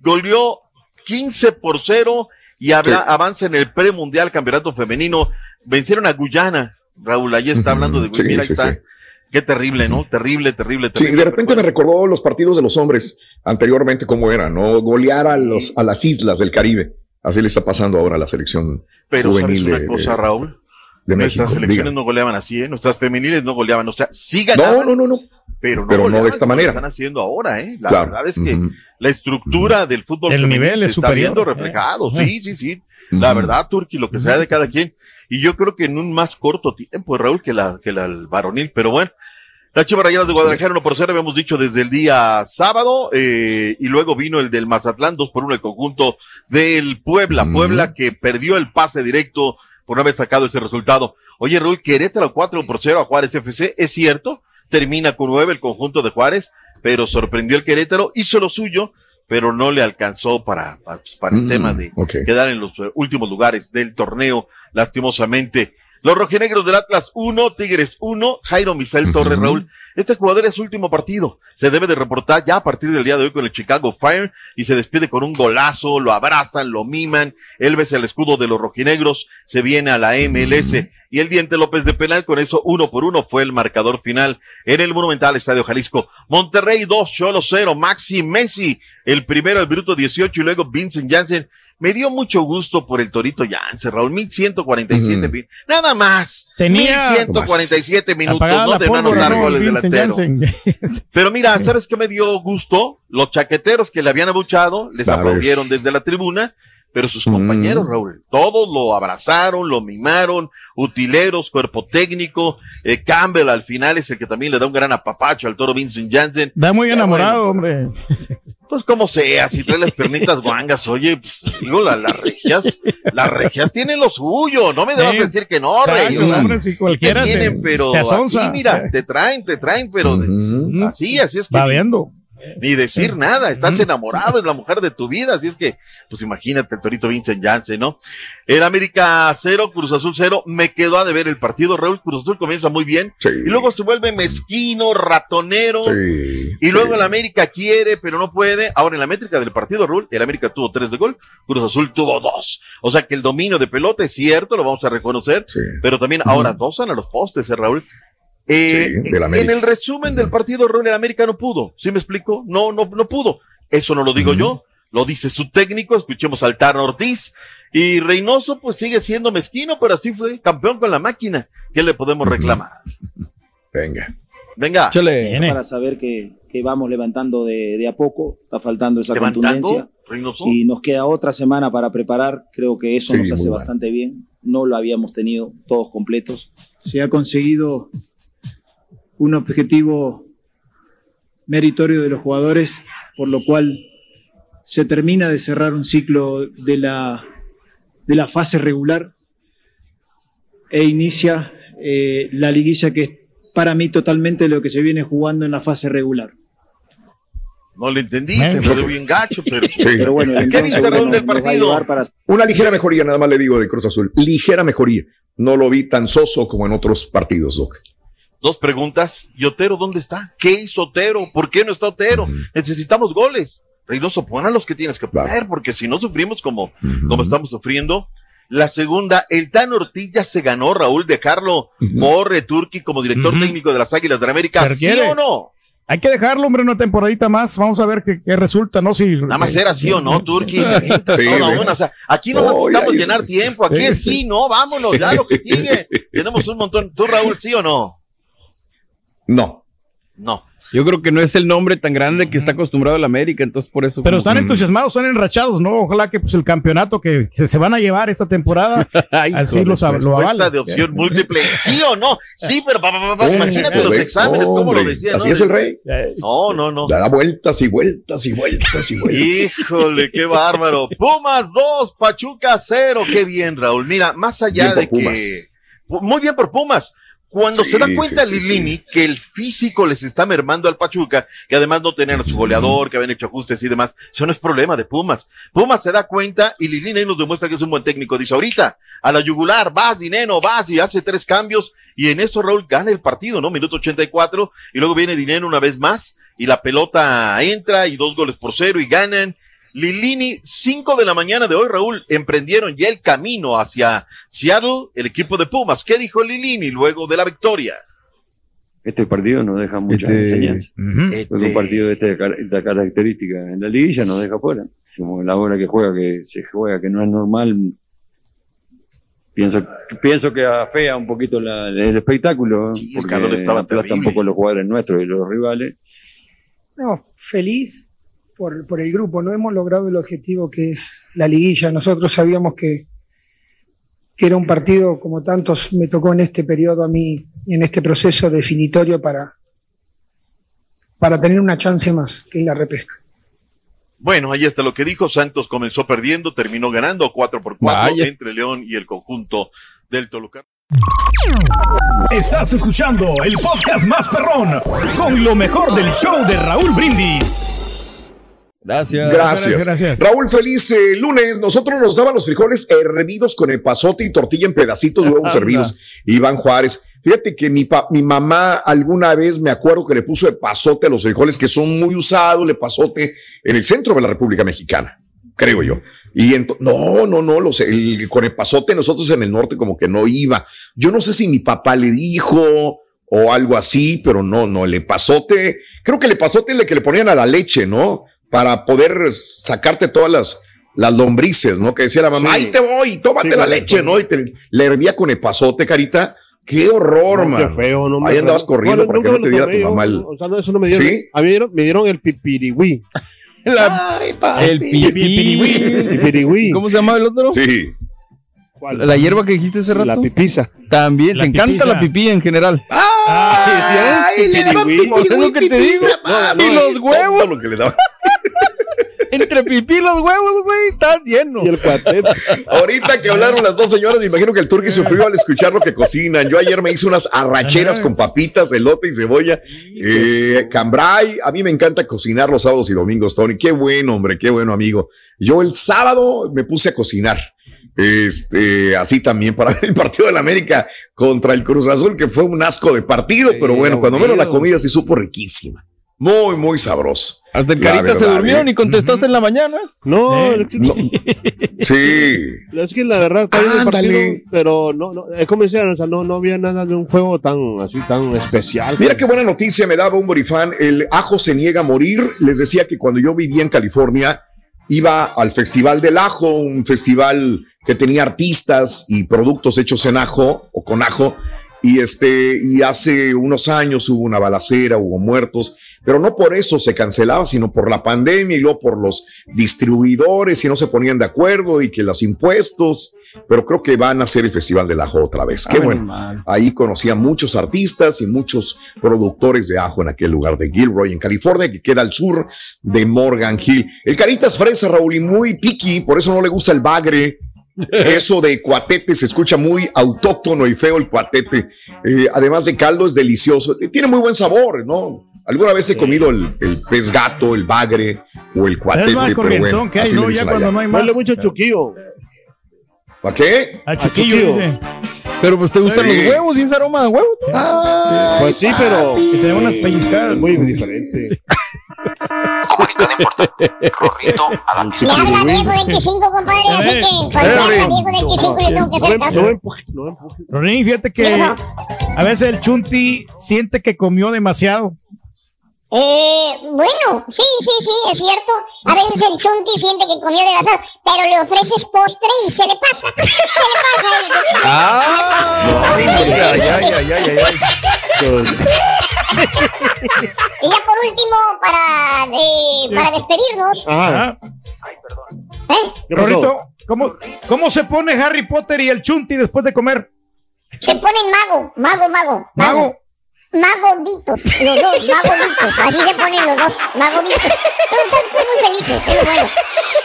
R: goleó 15 por 0 y
A: Sí.
R: avanza en el premundial campeonato femenino. Vencieron a Guyana Raúl, ahí está hablando de
A: Sí,
R: mira, ahí
A: sí,
R: está.
A: sí.
R: Qué terrible, ¿no? Terrible, terrible,
A: Sí,
R: terrible.
A: de repente me recordó los partidos de los hombres anteriormente cómo era, ¿no? Golear a, los, a las islas del Caribe. Así le está pasando ahora a la selección
R: Pero ¿sabes
A: juvenil
R: una
A: de,
R: cosa, Raúl?
A: de México.
R: Nuestras selecciones
A: Diga.
R: no goleaban así, ¿eh? Nuestras femeniles no goleaban. O sea, sí ganaban.
A: No, no, no, no.
R: Pero no,
A: Pero no de esta
R: como lo
A: manera.
R: están haciendo ahora, ¿eh? La
A: Claro.
R: verdad es que la estructura del fútbol
B: El
R: femenil
B: nivel
R: se
B: es
R: está
B: superior,
R: viendo
B: ¿eh?
R: reflejado. Sí, sí, sí. La verdad, Turki, lo que sea de cada quien. Y yo creo que en un más corto tiempo, Raúl, que la, que la el varonil. Pero bueno, las Chivas Rayadas de Guadalajara 1 por 0, habíamos dicho desde el día sábado, eh, y luego vino el del Mazatlán 2 por 1 el conjunto del Puebla. Puebla que perdió el pase directo por no haber sacado ese resultado. Oye, Raúl, Querétaro 4 por 0 a Juárez FC, es cierto, termina con 9 el conjunto de Juárez, pero sorprendió el Querétaro, hizo lo suyo, pero no le alcanzó para, para, pues, para el
A: Mm,
R: tema de quedar en los eh, últimos lugares del torneo, lastimosamente. Los rojinegros del Atlas 1, Tigres 1, Jairo Misael Torres,
A: Ujú.
R: Raúl. Este jugador es su último partido. Se debe de reportar ya a partir del día de hoy con el Chicago Fire y se despide con un golazo, lo abrazan, lo miman. Él besa el escudo de los rojinegros, se viene a la MLS y el Diente López de penal con eso uno por uno fue el marcador final en el Monumental Estadio Jalisco. Monterrey 2, Cholo 0, Maxi Messi, el primero, el Bruto 18 y luego Vincent Janssen. Me dio mucho gusto por el Torito Janssen, Raúl, 1147
A: Ujú.
R: min- Nada más.
B: Tenía
R: 1147 minutos, ¿no? De no
B: pólvora,
R: anotar
B: ¿no?
R: goles
B: Vincent
R: delantero. Pero mira, ¿sabes qué me dio gusto? Los chaqueteros que le habían abuchado, les aplaudieron desde la tribuna, pero sus
A: Mm.
R: compañeros, Raúl, todos lo abrazaron, lo mimaron, utileros, cuerpo técnico, eh, Campbell al final es el que también le da un gran apapacho al toro Vincent Janssen.
B: Da muy enamorado,
R: bueno,
B: hombre.
R: Pues como sea, si trae las pernitas guangas, oye, pues digo, la- las regias, las regias tienen lo suyo, no me debas
B: Sí,
R: decir que no, rey.
B: hombre, si cualquiera
R: te
B: se-
R: tienen, pero
B: se
R: así, mira, te traen, te traen, pero así, así es que
B: Va viendo.
R: Ni decir nada, estás enamorado, es la mujer de tu vida, así es que, pues imagínate el Torito Vincent Janssen, ¿no? El América 0, Cruz Azul 0, me quedó a deber el partido, Raúl Cruz Azul comienza muy bien,
A: Sí.
R: y luego se vuelve mezquino, ratonero,
A: Sí,
R: y
A: sí.
R: luego el América quiere, pero no puede. Ahora en la métrica del partido, Raúl, el América tuvo tres de gol, Cruz Azul tuvo dos. O sea que el dominio de pelota es cierto, lo vamos a reconocer, pero también ahora dos a los postes, ¿eh, Raúl. Eh,
A: Sí, del
R: en el resumen del partido, Raúl, el América no pudo. ¿Sí me explico? No, no, no pudo. Eso no lo digo yo, lo dice su técnico. Escuchemos al Tano Ortiz. Y Reynoso, pues sigue siendo mezquino, pero así fue campeón con la máquina. ¿Qué le podemos reclamar?
A: Venga.
R: Venga.
S: Para saber que, que vamos levantando de, de a poco, está faltando esa
R: ¿Levantando,
S: contundencia.
R: Reynoso?
S: Y nos queda otra semana para preparar, creo que eso
T: Sí,
S: nos hace bastante bien. No lo habíamos tenido todos completos.
T: se ha conseguido un objetivo meritorio de los jugadores, por lo cual se termina de cerrar un ciclo de la, de la fase regular e inicia eh, la liguilla que es para mí totalmente lo que se viene jugando en la fase regular.
R: No le entendí, se me dio bien gacho, pero,
T: Pero bueno,
A: Una ligera mejoría, nada más le digo de Cruz Azul. Ligera mejoría. No lo vi tan soso como en otros partidos, Doc.
R: Dos preguntas. ¿Y Otero dónde está? ¿Qué hizo Otero? ¿Por qué no está Otero? Necesitamos goles. Reynoso, pon a los que tienes que poner, porque si no sufrimos como, como estamos sufriendo. La segunda, el Tan Ortiz ya se ganó, Raúl, dejarlo por Turki como director técnico de las Águilas de la América. ¿Sí o no?
B: Hay que dejarlo, hombre, una temporadita más. Vamos a ver qué, qué resulta, ¿no? Si,
R: Nada más era sí o no, Turki.
B: Sí,
R: o sea, aquí no necesitamos llenar tiempo, aquí es sí, no, vámonos, ya lo que sigue. Tenemos un montón. ¿Tú, Raúl, sí o no?
A: No.
R: No.
C: Yo creo que no es el nombre tan grande que está acostumbrado el América, entonces por eso.
B: Pero
C: como
B: están
C: que-
B: entusiasmados, están enrachados, ¿no? Ojalá que pues el campeonato que se, se van a llevar esta temporada, así
R: Hijo
B: lo,
R: de
B: sab- lo
R: respuesta
B: avala.
R: de opción múltiple, sí o no, sí, pero pa, pa, pa, pa,
A: Hombre,
R: imagínate los
A: ¿ves?
R: exámenes, cómo lo decía.
A: así
R: ¿no?
A: es el rey.
R: No, no, no.
A: Da vueltas y vueltas y vueltas y vueltas.
R: Híjole, qué bárbaro. Pumas 2, Pachuca 0. Qué bien, Raúl. Mira, más allá
A: Bien por
R: de
A: Pumas.
R: que. Muy bien por Pumas. Cuando
A: Sí,
R: se da cuenta
A: sí, sí,
R: Lilini que el físico les está mermando al Pachuca, que además no tenían a su goleador, que habían hecho ajustes y demás, eso no es problema de Pumas. Pumas se da cuenta y Lilini ahí nos demuestra que es un buen técnico. Dice, ahorita, a la yugular, vas, Dineno, vas, y hace tres cambios, y en eso Raúl gana el partido, ¿no? Minuto 84, y luego viene Dineno una vez más, y la pelota entra, y dos goles por cero, y ganan. Lilini, 5 de la mañana de hoy, Raúl, emprendieron ya el camino hacia Seattle, el equipo de Pumas. ¿Qué dijo Lilini luego de la victoria?
U: Este partido nos deja muchas
R: Este-
U: enseñanzas.
R: Ujú.
U: Fue un partido de esta, car- esta característica. En la liguilla nos deja fuera. Como la hora que juega, que se juega, que no es normal. Pienso, pienso que afea un poquito la- el espectáculo,
R: el
U: porque
R: calor estaba
U: aplasta un
R: terrible.
U: poco los jugadores nuestros y los rivales.
V: No, feliz por, por el grupo. No hemos logrado el objetivo que es la liguilla. Nosotros sabíamos que, que era un partido como tantos me tocó en este periodo a mí, en este proceso definitorio para, para tener una chance más que en la repesca.
R: Bueno, ahí está lo que dijo. Santos comenzó perdiendo, terminó ganando 4 por 4
O: Vaya.
R: entre León y el conjunto del Toluca.
O: Estás escuchando el podcast más perrón con lo mejor del show de Raúl Brindis.
C: Gracias.
A: Gracias. Raúl, feliz eh, lunes. Nosotros nos daban los frijoles hervidos con el pasote y tortilla en pedacitos, huevos hervidos. Iván Juárez. Fíjate que mi, pa- mi mamá alguna vez me acuerdo que le puso el pasote a los frijoles que son muy usados, el pasote en el centro de la República Mexicana, creo yo. Y no, no, no, los, el, con el pasote nosotros en el norte como que no iba. Yo no sé si mi papá le dijo o algo así, pero no, no, el pasote, creo que el pasote es el que le ponían a la leche, ¿no? Para poder sacarte todas las, las lombrices, ¿no? Que decía la mamá,
E: Sí.
A: ahí te voy, tómate
E: Sí,
A: la leche, ¿no? Y te, le hervía con el pasote, carita. Qué horror,
E: No, qué
A: man.
E: feo, no me
A: Ahí andabas corriendo
E: Bueno,
A: para que no te diera tu mamá el-
E: O sea, no, eso no me dieron.
A: ¿Sí?
E: A mí me dieron, me dieron el pipirigüí.
C: El
E: pipirigüí. Pipirigüí.
C: ¿Cómo se llama el otro?
A: Sí.
C: La hierba que dijiste hace rato.
E: La pipisa.
C: También,
E: La
C: te encanta la pipí en general.
A: Ay, le daban
C: Pues es lo que te digo. y los huevos.
A: Todo lo que le daban.
C: Entre pipí y los huevos, güey, estás lleno.
E: Y el cuarteto.
A: Ahorita que hablaron las dos señoras, me imagino que el turqui sufrió al escuchar lo que cocinan. Yo ayer me hice unas arracheras con papitas, elote y cebolla. Eh, cambray, a mí me encanta cocinar los sábados y domingos, Tony. Qué bueno, hombre, qué bueno, amigo. Yo el sábado me puse a cocinar. Este, así también para ver el partido de la América contra el Cruz Azul, que fue un asco de partido, pero bueno, cuando menos la comida sí supo riquísima. Muy, muy sabroso.
C: Hasta el carita se durmieron
A: ¿eh?
C: y contestaste en la mañana.
E: No,
C: Eh,
A: no. Sí.
E: Es que la verdad está bien el partido, pero no, no, es como decían, o sea, no, no había nada de un juego tan así, tan especial.
A: Mira qué buena noticia me daba un borifán. El ajo se niega a morir. Les decía que cuando yo vivía en California, iba al Festival del Ajo, un festival que tenía artistas y productos hechos en ajo o con ajo. Y este, y hace unos años hubo una balacera, hubo muertos, pero no por eso se cancelaba, sino por la pandemia y luego por los distribuidores y no se ponían de acuerdo y que los impuestos, pero creo que van a hacer el Festival del Ajo otra vez. Qué bueno. Ahí conocí a muchos artistas y muchos productores de ajo en aquel lugar de Gilroy, en California, que queda al sur de Morgan Hill. El Caritas Fresa, Raúl, y muy picky, por eso no le gusta el bagre. Eso de cuatete se escucha muy autóctono y feo el cuatete. Eh, además de caldo, es delicioso. Tiene muy buen sabor, ¿no? ¿Alguna vez he comido el, el pez gato, el bagre o el cuatete? Pero
B: corrientón
A: bueno,
B: que hay,
A: así
B: ¿no?
A: le
B: Ya
A: dicen
B: cuando
A: allá.
B: no hay más.
E: Huele mucho a chuquillo.
A: ¿Para qué?
B: A
E: chuquillo.
B: chuquillo, dice.
C: Pero pues te gustan
A: Sí.
C: los huevos y ese aroma de huevos.
E: Pues sí, pero
B: Que te den unas pellizcadas.
E: muy diferente.
D: Me habla viejo de X5, compadre, así que cuando habla viejo de X5 le tengo que hacer caso.
E: No me empuje, no me empuje.
B: Rorín, fíjate
D: ¿Qué
B: que
D: pasó?
B: a veces el chunti siente que comió demasiado.
D: Eh, bueno, sí, sí, sí, es cierto. A veces el chunti siente que comió demasiado, pero le ofreces postre y se le pasa. Se le pasa. el-
C: Ah, ya, ya, ya, ya, ya, ya.
D: Y ya por último, para, eh, para despedirnos,
E: Ajá.
D: ¿eh?
E: ¿Qué pasó?
B: Rorrito, ¿cómo, ¿cómo se pone Harry Potter y el chunti después de comer?
D: se ponen mago, mago, mago,
B: Mago.
D: Magoditos, los dos, magoditos, así se ponen los dos. Pero están están muy felices, es lo bueno.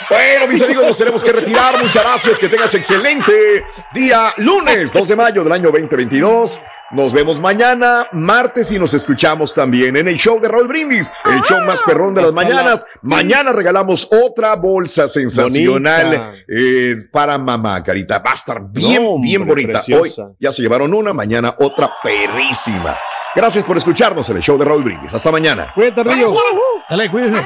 A: Bueno, mis amigos, nos tenemos que retirar. Muchas gracias. Que tengas excelente día lunes 2 de mayo del año 2022. Nos vemos mañana, martes, y nos escuchamos también en el show de Raúl Brindis, el show más perrón de las mañanas. Mañana regalamos otra bolsa sensacional eh, para mamá, Carita. Va a estar bien,
E: No, hombre,
A: bien bonita.
E: preciosa.
A: Hoy ya se llevaron una, mañana otra perrísima. Gracias por escucharnos en el show de Raúl Brindis. Hasta mañana.
E: Cuídate, Río.
B: Dale, cuídese.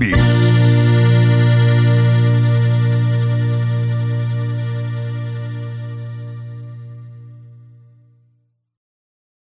A: Mendes.